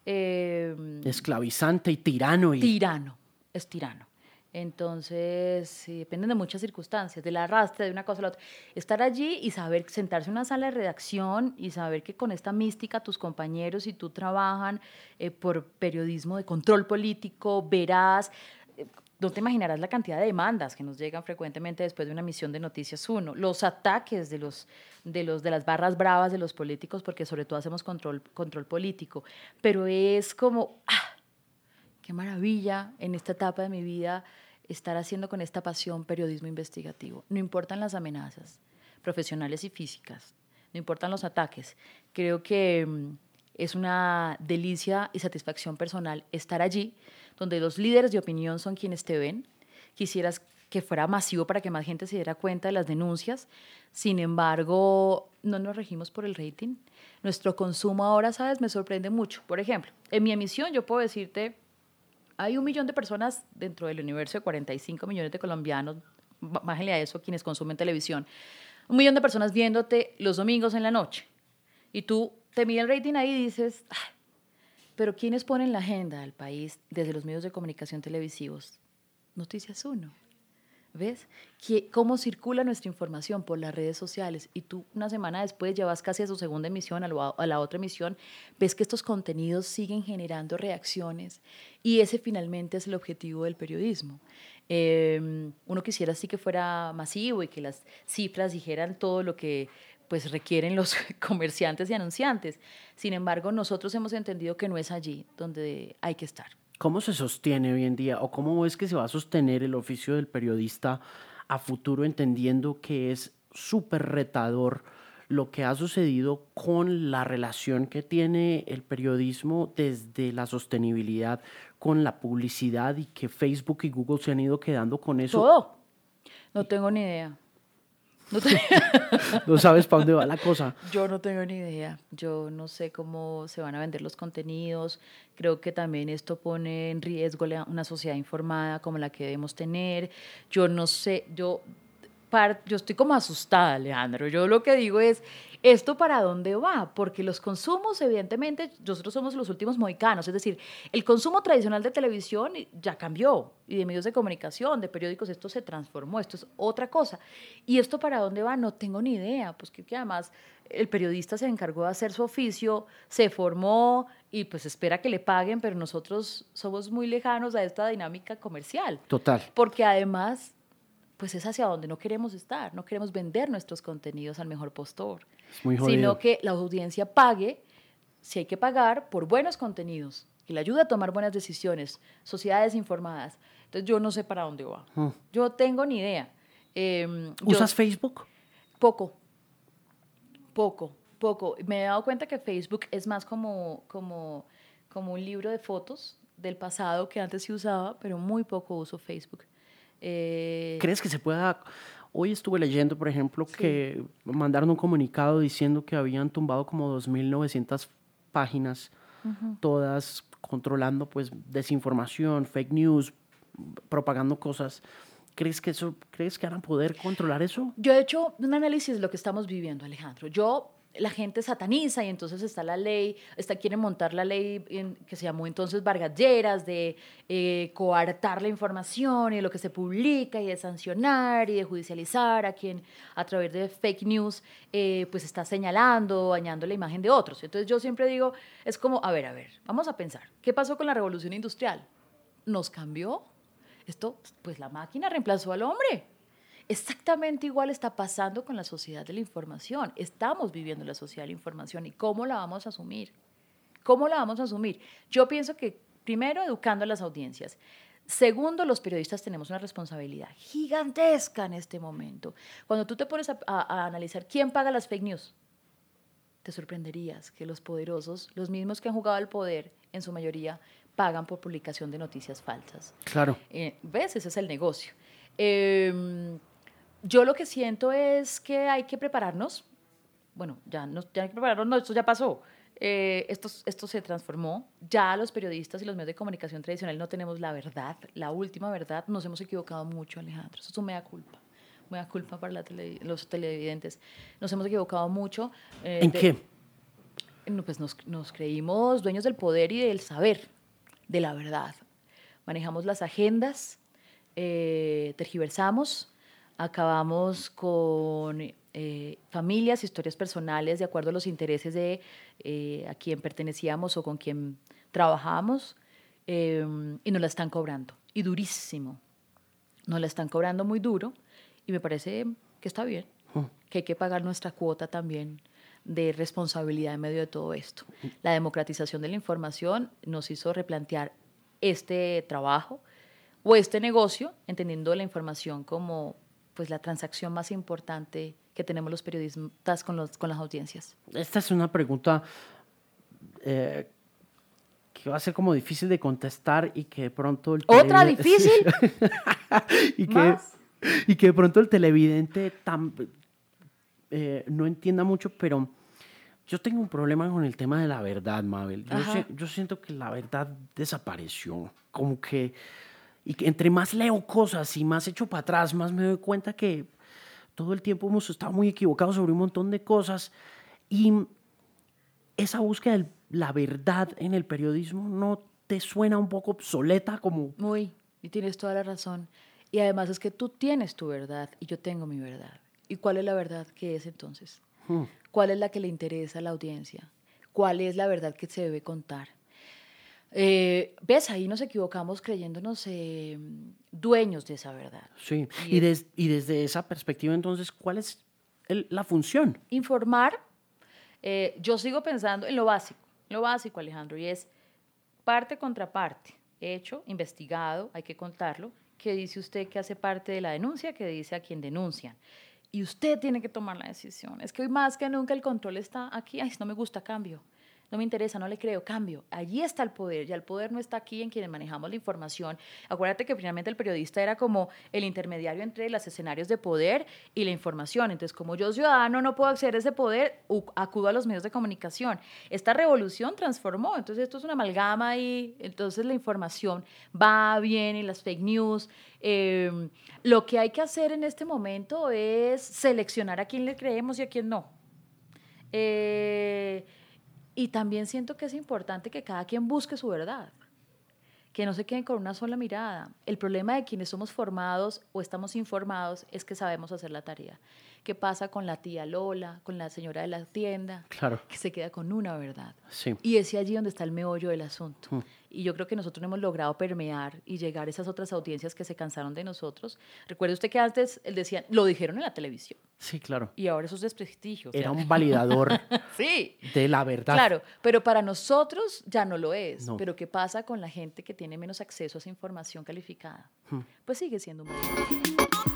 Eh, Esclavizante y tirano. Y... Tirano, es tirano. Entonces, dependen de muchas circunstancias, del arrastre, de una cosa a la otra. Estar allí y saber sentarse en una sala de redacción y saber que con esta mística tus compañeros y tú trabajan eh, por periodismo de control político, verás, eh, no te imaginarás la cantidad de demandas que nos llegan frecuentemente después de una misión de Noticias 1, los ataques de, los, de, los, de las barras bravas de los políticos, porque sobre todo hacemos control, control político, pero es como, ¡ah! Qué maravilla en esta etapa de mi vida estar haciendo con esta pasión periodismo investigativo. No importan las amenazas profesionales y físicas, no importan los ataques. Creo que mm, es una delicia y satisfacción personal estar allí, donde los líderes de opinión son quienes te ven. Quisieras que fuera masivo para que más gente se diera cuenta de las denuncias. Sin embargo, no nos regimos por el rating. Nuestro consumo ahora, ¿sabes? Me sorprende mucho. Por ejemplo, en mi emisión yo puedo decirte hay un millón de personas dentro del universo de 45 millones de colombianos, bájenle a eso quienes consumen televisión, un millón de personas viéndote los domingos en la noche. Y tú te miras el rating ahí y dices, pero ¿quiénes ponen la agenda del país desde los medios de comunicación televisivos? Noticias Uno. ¿Ves? cómo circula nuestra información por las redes sociales y tú una semana después llevas casi a su segunda emisión, a, la otra emisión, ves que estos contenidos siguen generando reacciones y ese finalmente es el objetivo del periodismo. Em, uno quisiera sí que fuera masivo y que las cifras dijeran todo lo que pues requieren los comerciantes y anunciantes. Sin embargo, nosotros hemos entendido que no es allí donde hay que estar. ¿Cómo se sostiene hoy en día o cómo es que se va a sostener el oficio del periodista a futuro entendiendo que es súper retador lo que ha sucedido con la relación que tiene el periodismo desde la sostenibilidad con la publicidad y que Facebook y Google se han ido quedando con eso? Todo. No tengo ni idea. No, sabes para dónde va la cosa. Yo no tengo ni idea. Yo no sé cómo se van a vender los contenidos. Creo que también esto pone en riesgo una sociedad informada como la que debemos tener. Yo no sé, yo, yo estoy como asustada, Alejandro. Yo lo que digo es, ¿Esto para dónde va? Porque los consumos, evidentemente, nosotros somos los últimos moicanos, es decir, el consumo tradicional de televisión ya cambió y de medios de comunicación, de periódicos, esto se transformó, esto es otra cosa. ¿Y esto para dónde va? No tengo ni idea, pues que, que además el periodista se encargó de hacer su oficio, se formó y pues espera que le paguen, pero nosotros somos muy lejanos a esta dinámica comercial. Total. Porque además pues es hacia donde no queremos estar. No queremos vender nuestros contenidos al mejor postor, Es muy sino que la audiencia pague, si hay que pagar, por buenos contenidos, que le ayude a tomar buenas decisiones, sociedades informadas. Entonces yo no sé para dónde va. Mm. Yo tengo ni idea. Em, yo- ¿Usas Facebook? poco, poco, poco. Me he dado cuenta que Facebook es más como, como, como un libro de fotos del pasado que antes se usaba, pero muy poco uso Facebook. Eh, ¿Crees que se pueda... Hoy estuve leyendo, por ejemplo, que mandaron un comunicado diciendo que habían tumbado como 2.900 páginas, todas controlando pues desinformación, fake news, propagando cosas. ¿Crees que eso, crees que harán poder controlar eso? Yo he hecho un análisis de lo que estamos viviendo, Alejandro. Yo, la gente sataniza y entonces está la ley, está, quieren montar la ley que se llamó entonces Vargalleras, de eh, coartar la información y lo que se publica y de sancionar y de judicializar a quien a través de fake news eh, pues está señalando, dañando la imagen de otros. Entonces yo siempre digo, es como, a ver, a ver, vamos a pensar, ¿qué pasó con la revolución industrial? ¿Nos cambió? Esto, pues la máquina reemplazó al hombre. Exactamente igual está pasando con la sociedad de la información. Estamos viviendo la sociedad de la información y cómo la vamos a asumir. ¿Cómo la vamos a asumir? Yo pienso que primero educando a las audiencias. Segundo, los periodistas tenemos una responsabilidad gigantesca en este momento. Cuando tú te pones a, a- a analizar quién paga las fake news, te sorprenderías que los poderosos, los mismos que han jugado al poder, en su mayoría, pagan por publicación de noticias falsas. Claro. Eh, ¿Ves? Ese es el negocio. Eh, yo lo que siento es que hay que prepararnos. Bueno, ya, no, ya hay que prepararnos, no, esto ya pasó. Eh, esto, esto se transformó. Ya los periodistas y los medios de comunicación tradicional no tenemos la verdad, la última verdad. Nos hemos equivocado mucho, Alejandro. Eso es un mea culpa. Mea culpa para la tele- los televidentes. Nos hemos equivocado mucho. eh, ¿En de- qué? no, pues nos, nos creímos dueños del poder y del saber, de la verdad. Manejamos las agendas, eh, tergiversamos, acabamos con eh, familias, historias personales de acuerdo a los intereses de eh, a quien pertenecíamos o con quien trabajábamos eh, y nos la están cobrando. Y durísimo. Nos la están cobrando muy duro y me parece que está bien, que hay que pagar nuestra cuota también de responsabilidad en medio de todo esto. La democratización de la información nos hizo replantear este trabajo o este negocio, entendiendo la información como pues la transacción más importante que tenemos los periodistas con, los, con las audiencias. Esta es una pregunta eh, que va a ser como difícil de contestar y que de pronto... El ¿Otra difícil? y, que, y que de pronto el televidente tam- eh, no entienda mucho, pero yo tengo un problema con el tema de la verdad, Mabel. Yo, si- yo siento que la verdad desapareció, como que, y que entre más leo cosas y más echo para atrás, más me doy cuenta que todo el tiempo hemos estado muy equivocados sobre un montón de cosas y esa búsqueda de la verdad en el periodismo no te suena un poco obsoleta como Muy, y tienes toda la razón. Y además es que tú tienes tu verdad y yo tengo mi verdad. ¿Y cuál es la verdad que es entonces? Hmm. ¿Cuál es la que le interesa a la audiencia? ¿Cuál es la verdad que se debe contar? Eh, ¿Ves? Ahí nos equivocamos creyéndonos eh, dueños de esa verdad. Sí, Y y, des- y desde esa perspectiva, entonces, ¿cuál es el- la función? Informar, eh, yo sigo pensando en lo básico, lo básico, Alejandro, y es parte contra parte, hecho, investigado, hay que contarlo, que dice usted que hace parte de la denuncia, que dice a quien denuncian. Y usted tiene que tomar la decisión. Es que hoy más que nunca el control está aquí. Ay, no me gusta, cambio. No me interesa, no le creo, cambio. Allí está el poder. Ya el poder no está aquí en quienes manejamos la información. Acuérdate que finalmente el periodista era como el intermediario entre los escenarios de poder y la información. Entonces, como yo ciudadano no puedo acceder a ese poder, acudo a los medios de comunicación. Esta revolución transformó. Entonces, esto es una amalgama y entonces la información va, viene, las fake news. Eh, lo que hay que hacer en este momento es seleccionar a quién le creemos y a quién no. Eh, y también siento que es importante que cada quien busque su verdad. que no se queden con una sola mirada. El problema de quienes somos formados o estamos informados es que sabemos hacer la tarea. ¿Qué pasa con la tía Lola, con la señora de la tienda? Claro. Que se queda con una verdad. Sí. Y es allí donde está el meollo del asunto. Mm. Y yo creo que nosotros no hemos logrado permear y llegar a esas otras audiencias que se cansaron de nosotros. Recuerde usted que antes él decía, lo dijeron en la televisión. Sí, claro. Y ahora eso es desprestigio. o Era sea, un validador sí. de la verdad. Claro, pero para nosotros ya no lo es. No. Pero ¿qué pasa con la gente que tiene menos acceso a esa información calificada? Hmm. Pues sigue siendo un validador.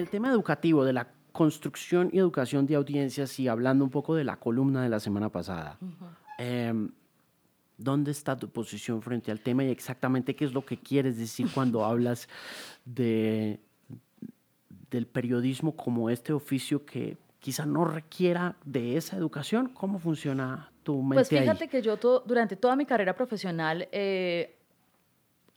El tema educativo, de la construcción y educación de audiencias, y hablando un poco de la columna de la semana pasada, em, ¿dónde está tu posición frente al tema y exactamente qué es lo que quieres decir cuando hablas de, del periodismo como este oficio que quizá no requiera de esa educación? ¿Cómo funciona tu mente Pues fíjate ahí? que yo to- durante toda mi carrera profesional eh,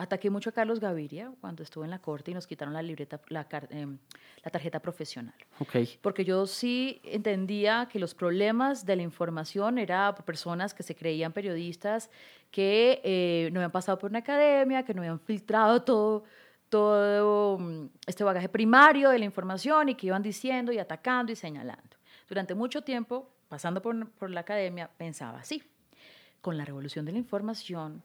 ataqué mucho a Carlos Gaviria cuando estuve en la corte y nos quitaron la libreta, la, em, la tarjeta profesional. Ok, Porque yo sí entendía que los problemas de la información era por personas que se creían periodistas, que eh, no habían pasado por una academia, que no habían filtrado todo, todo mm, este bagaje primario de la información y que iban diciendo y atacando y señalando. Durante mucho tiempo, pasando por, por la academia, pensaba así. Con la revolución de la información,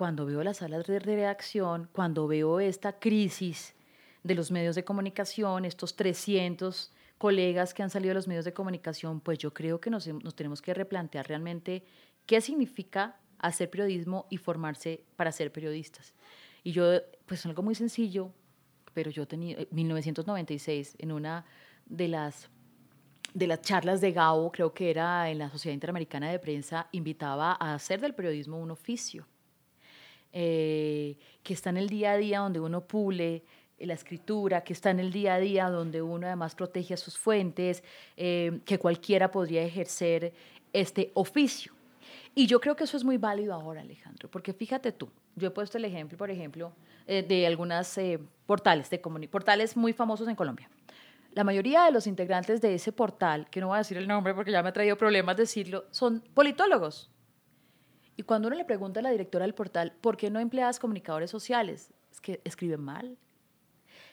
cuando veo las salas de redacción, cuando veo esta crisis de los medios de comunicación, estos 300 colegas que han salido de los medios de comunicación, pues yo creo que nos, nos tenemos que replantear realmente qué significa hacer periodismo y formarse para ser periodistas. Y yo, pues algo muy sencillo, pero yo tenía, en 1996, en una de las de las charlas de Gabo, creo que era en la Sociedad Interamericana de Prensa, invitaba a hacer del periodismo un oficio, eh, que está en el día a día donde uno pule eh, la escritura, que está en el día a día donde uno además protege a sus fuentes, eh, que cualquiera podría ejercer este oficio. Y yo creo que eso es muy válido ahora, Alejandro, porque fíjate tú, yo he puesto el ejemplo, por ejemplo, de algunas portales, de portales muy famosos en Colombia. La mayoría de los integrantes de ese portal, que no voy a decir el nombre porque ya me ha traído problemas decirlo, son politólogos. Y cuando uno le pregunta a la directora del portal, ¿por qué no empleas comunicadores sociales? Es que escriben mal,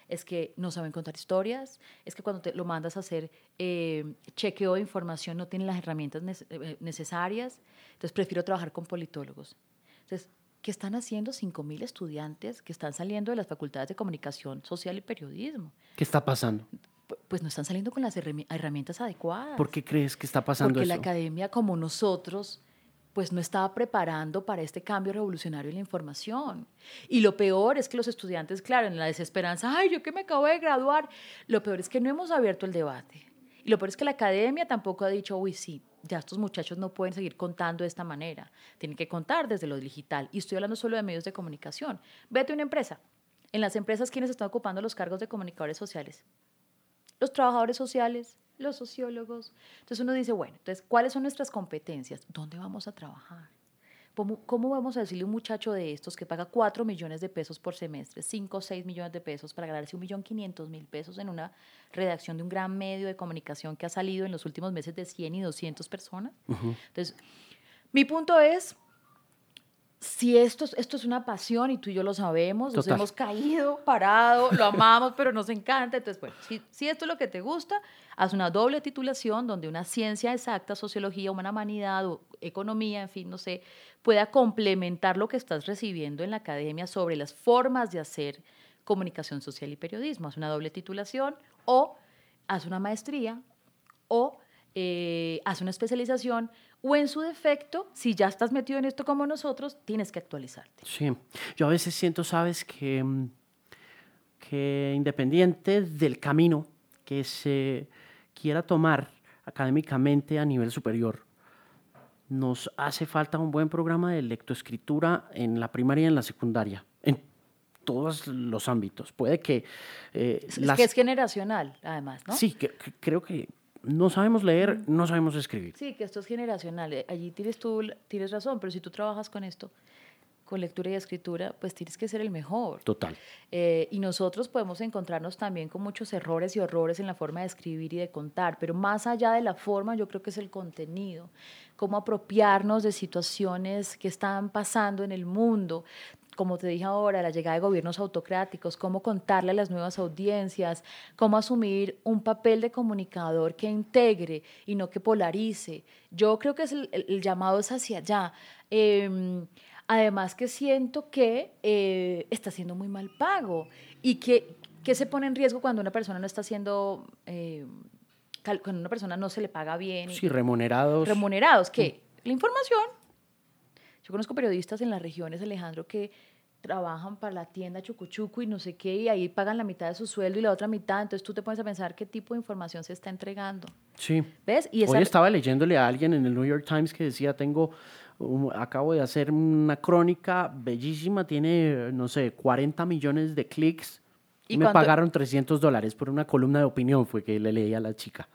es que no saben contar historias, es que cuando te lo mandas a hacer eh, chequeo de información no tienen las herramientas nece- eh, necesarias. Entonces prefiero trabajar con politólogos. Entonces, ¿qué están haciendo 5.000 estudiantes que están saliendo de las facultades de comunicación social y periodismo? ¿qué está pasando? Pu- Pues no están saliendo con las herrami- herramientas adecuadas. ¿Por qué crees que está pasando Porque eso? la academia, como nosotros, pues no estaba preparando para este cambio revolucionario en la información. Y lo peor es que los estudiantes, claro, en la desesperanza, ay, yo que me acabo de graduar, lo peor es que no hemos abierto el debate. Y lo peor es que la academia tampoco ha dicho, uy, sí, ya estos muchachos no pueden seguir contando de esta manera. Tienen que contar desde lo digital. Y estoy hablando solo de medios de comunicación. Vete a una empresa. En las empresas, ¿quiénes están ocupando los cargos de comunicadores sociales? los trabajadores sociales, los sociólogos. Entonces uno dice, bueno, entonces, ¿cuáles son nuestras competencias? ¿Dónde vamos a trabajar? ¿Cómo, cómo vamos a decirle a un muchacho de estos que paga 4 millones de pesos por semestre, 5 o 6 millones de pesos para ganarse un millón 500 mil pesos en una redacción de un gran medio de comunicación que ha salido en los últimos meses de 100 y 200 personas? Entonces, mi punto es, si esto, es- esto es una pasión y tú y yo lo sabemos, nos hemos caído, parado, lo amamos, pero nos encanta. Entonces, bueno, si, si esto es lo que te gusta, haz una doble titulación donde una ciencia exacta, sociología, humana humanidad o economía, en fin, no sé, pueda complementar lo que estás recibiendo en la academia sobre las formas de hacer comunicación social y periodismo. Haz una doble titulación o haz una maestría o eh, haz una especialización o en su defecto, si ya estás metido en esto como nosotros, tienes que actualizarte. Sí, yo a veces siento, sabes, que, mm, que independiente del camino que se quiera tomar académicamente a nivel superior, nos hace falta un buen programa de lectoescritura en la primaria y en la secundaria, en todos los ámbitos. Puede que... eh, Es, es las- que es generacional, además, ¿no? Sí, que- que- creo que no sabemos leer, no sabemos escribir. Sí, que esto es generacional. eh, Allí tienes tú, tienes razón, pero si tú trabajas con esto, con lectura y escritura, pues tienes que ser el mejor. Total. Eh, y nosotros podemos encontrarnos también con muchos errores y horrores en la forma de escribir y de contar, pero más allá de la forma, yo creo que es el contenido, cómo apropiarnos de situaciones que están pasando en el mundo, como te dije ahora, la llegada de gobiernos autocráticos, cómo contarle a las nuevas audiencias, cómo asumir un papel de comunicador que integre y no que polarice. Yo creo que es el, llamado es hacia allá. Em, Además que siento que eh, está siendo muy mal pago y que, que, se pone en riesgo cuando una persona no está haciendo, eh, cuando una persona no se le paga bien. Sí, remunerados. Remunerados, que mm. la información, yo conozco periodistas en las regiones, Alejandro, que trabajan para la tienda Chucuchucu y no sé qué, y ahí pagan la mitad de su sueldo y la otra mitad, entonces tú te pones a pensar qué tipo de información se está entregando. Sí. ¿Ves? Y Hoy estaba leyéndole a alguien en el New York Times que decía, tengo acabo de hacer una crónica bellísima, tiene, no sé, 40 millones de clics. Y me pagaron 300 dólares por una columna de opinión, fue que le leí a la chica.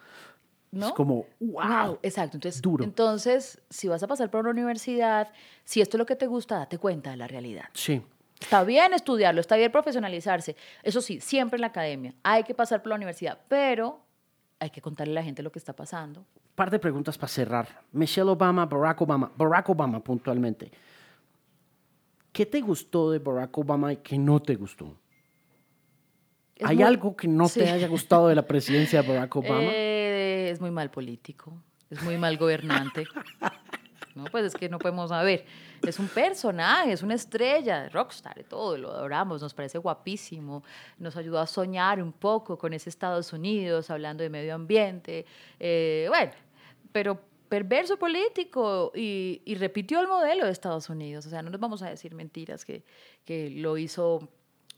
¿No? Es como, wow. Exacto. Entonces, duro. entonces, si vas a pasar por una universidad, si esto es lo que te gusta, date cuenta de la realidad. Sí. Está bien estudiarlo, está bien profesionalizarse. Eso sí, siempre en la academia. Hay que pasar por la universidad, pero hay que contarle a la gente lo que está pasando par de preguntas para cerrar. Michelle Obama, Barack Obama, Barack Obama puntualmente. ¿Qué te gustó de Barack Obama y qué no te gustó? ¿Hay algo que no te haya gustado de la presidencia de Barack Obama? Eh, es muy mal político, es muy mal gobernante. no, pues es que no podemos saber. Es un personaje, es una estrella, rockstar, y todo, lo adoramos, nos parece guapísimo, nos ayudó a soñar un poco con ese Estados Unidos, hablando de medio ambiente. Eh, bueno, pero perverso político y, repitió el modelo de Estados Unidos. O sea, no nos vamos a decir mentiras que, que lo hizo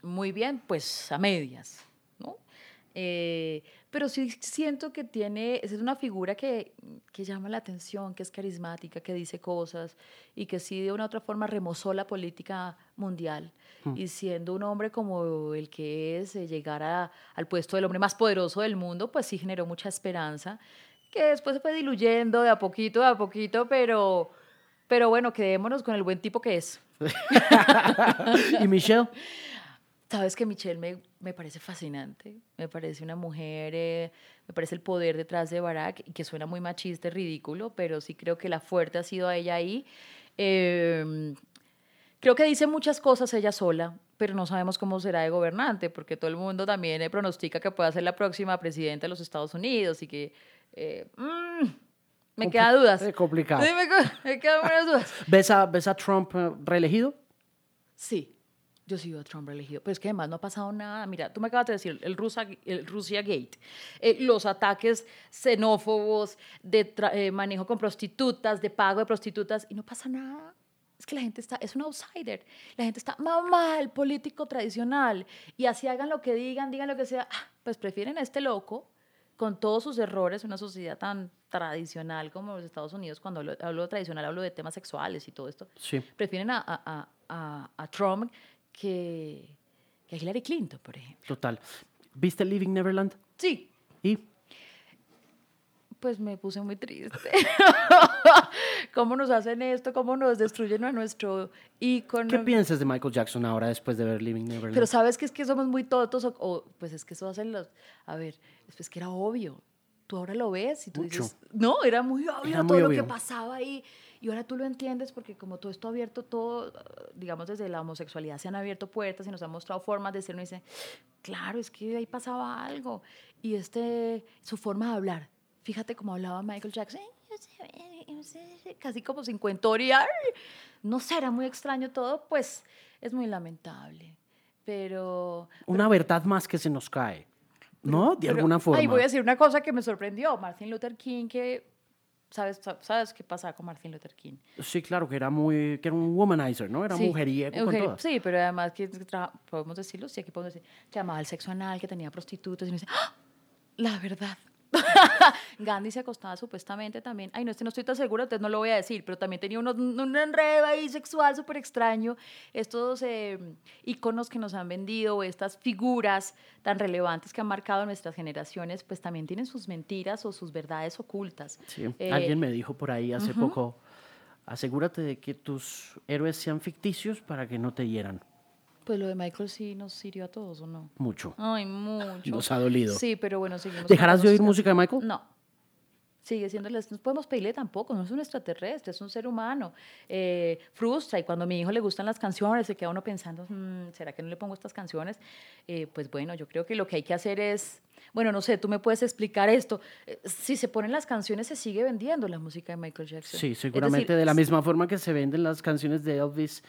muy bien, pues a medias, ¿no? Eh, pero sí siento que tiene, es una figura que, que, llama la atención, que es carismática, que dice cosas y que sí de una u otra forma remozó la política mundial. Mm. Y siendo un hombre como el que es, eh, llegar a, al puesto del hombre más poderoso del mundo, pues sí generó mucha esperanza que después se fue diluyendo de a poquito, de a poquito, pero, pero bueno, quedémonos con el buen tipo que es. ¿Y Michelle? Sabes que Michelle me, me, parece fascinante, me parece una mujer, eh, me parece el poder detrás de Barack, y que suena muy machista y ridículo, pero sí creo que la fuerte ha sido a ella ahí. Em, creo que dice muchas cosas ella sola, pero no sabemos cómo será de gobernante, porque todo el mundo también pronostica que pueda ser la próxima presidenta de los Estados Unidos y que eh, me queda dudas. Es complicado. Sí, me, quedan buenas dudas. ¿Ves a, ¿Ves a Trump eh, reelegido? Sí, yo sigo a Trump reelegido. Pero es que además no ha pasado nada. Mira, tú me acabas de decir el, Rusia, el Rusia Gate, eh, los ataques xenófobos, de manejo con prostitutas, de pago de prostitutas, y no pasa nada. Es que la gente está, es un outsider. La gente está mamá, el político tradicional. Y así hagan lo que digan, digan lo que sea. Ah, pues prefieren a este loco con todos sus errores, una sociedad tan tradicional como los Estados Unidos, cuando hablo, de tradicional hablo de temas sexuales y todo esto, sí. prefieren a, a, a, a, Trump que, que Hillary Clinton, por ejemplo. Total. ¿Viste Living Neverland? Sí. ¿Y? pues me puse muy triste. ¿Cómo nos hacen esto? ¿Cómo nos destruyen a nuestro ícono? ¿Qué piensas de Michael Jackson ahora después de ver Living Neverland? Pero sabes que es que somos muy todos, o, pues es que eso hacen los... A ver, es que era obvio. Tú ahora lo ves y tú dices... No, era muy obvio todo lo que pasaba ahí. Y ahora tú lo entiendes porque como todo esto abierto, todo, digamos, desde la homosexualidad se han abierto puertas y nos han mostrado formas de ser. Uno dice, claro, es que ahí pasaba algo. Y este, su forma de hablar, Fíjate cómo hablaba Michael Jackson, casi como cincuentoria. No sé, era muy extraño todo, pues es muy lamentable. Pero. Una verdad más que se nos cae, ¿no? De alguna forma. Ahí voy a decir una cosa que me sorprendió. Martin Luther King, que. ¿Sabes, ¿Sabes qué pasaba con Martin Luther King? Sí, claro, que era muy, que era un womanizer, ¿no? Era sí, mujeriego con todo. Sí, pero además, que podemos decirlo, sí, aquí podemos decir, que amaba el sexo anal, que tenía prostitutas, y me dice, ¡Ah! la verdad, Gandhi se acostaba supuestamente también. Ay, no, este no estoy tan seguro, entonces no lo voy a decir, pero también tenía un enredo ahí sexual súper extraño. Estos eh, iconos que nos han vendido, estas figuras tan relevantes que han marcado nuestras generaciones, pues también tienen sus mentiras o sus verdades ocultas. Sí. Eh, Alguien me dijo por ahí hace poco asegúrate de que tus héroes sean ficticios para que no te hieran. Pues lo de Michael sí nos sirvió a todos, ¿o no? Mucho. Ay, mucho. Nos ha dolido. Sí, pero bueno, seguimos. ¿Dejarás de oír música de Michael? No. Sigue siendo, no podemos pedirle tampoco, no es un extraterrestre, es un ser humano. Eh, frustra y cuando a mi hijo le gustan las canciones, se queda uno pensando, "Mm, ¿será que no le pongo estas canciones? Eh, pues bueno, yo creo que lo que hay que hacer es, bueno, no sé, tú me puedes explicar esto. Eh, Si se ponen las canciones, se sigue vendiendo la música de Michael Jackson. Sí, seguramente decir, de la misma forma que se venden las canciones de Elvis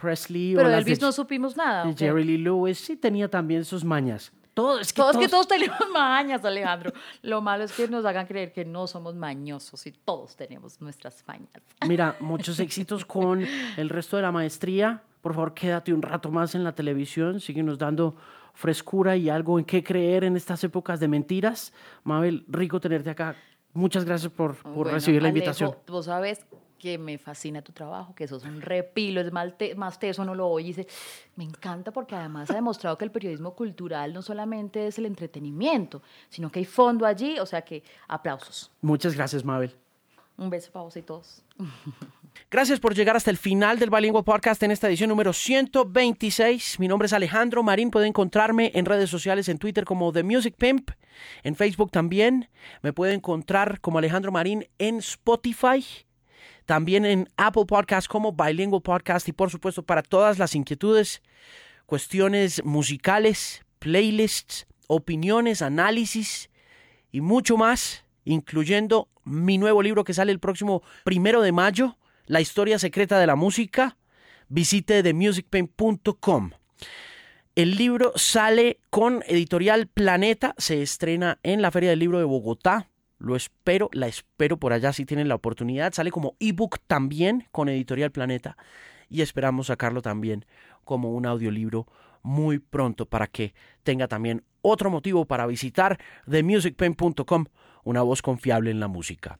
Presley Pero o de Elvis de, no supimos nada. de ¿o qué? Jerry Lee Lewis. Sí, tenía también sus mañas. Todo, es que Todos que todos- todos tenemos mañas, Alejandro. Lo malo es que nos hagan creer que no somos mañosos y todos tenemos nuestras mañas. Mira, muchos éxitos con el resto de la maestría. Por favor, quédate un rato más en la televisión. Síguenos dando frescura y algo en qué creer en estas épocas de mentiras. Mabel, rico tenerte acá. Muchas gracias por, por Bueno, recibir la Alejo, invitación. Vos sabes que me fascina tu trabajo, que sos un repilo, es mal te- más teso, no lo oye y dice, me encanta porque además ha demostrado que el periodismo cultural no solamente es el entretenimiento, sino que hay fondo allí, o sea que aplausos. Muchas gracias, Mabel. Un beso para vos y todos. Gracias por llegar hasta el final del Bilingual Podcast en esta edición número 126. Mi nombre es Alejandro Marín. Puede encontrarme en redes sociales, en Twitter como The Music Pimp, en Facebook también. Me puede encontrar como Alejandro Marín en Spotify, también en Apple Podcast como Bilingual Podcast y por supuesto para todas las inquietudes, cuestiones musicales, playlists, opiniones, análisis y mucho más, incluyendo mi nuevo libro que sale el próximo primero de mayo, La historia secreta de la música. Visite themusicpain.com. El libro sale con Editorial Planeta, se estrena en la Feria del Libro de Bogotá. Lo espero, la espero por allá si tienen la oportunidad. Sale como ebook también con Editorial Planeta y esperamos sacarlo también como un audiolibro muy pronto para que tenga también otro motivo para visitar themusicpain.com, una voz confiable en la música.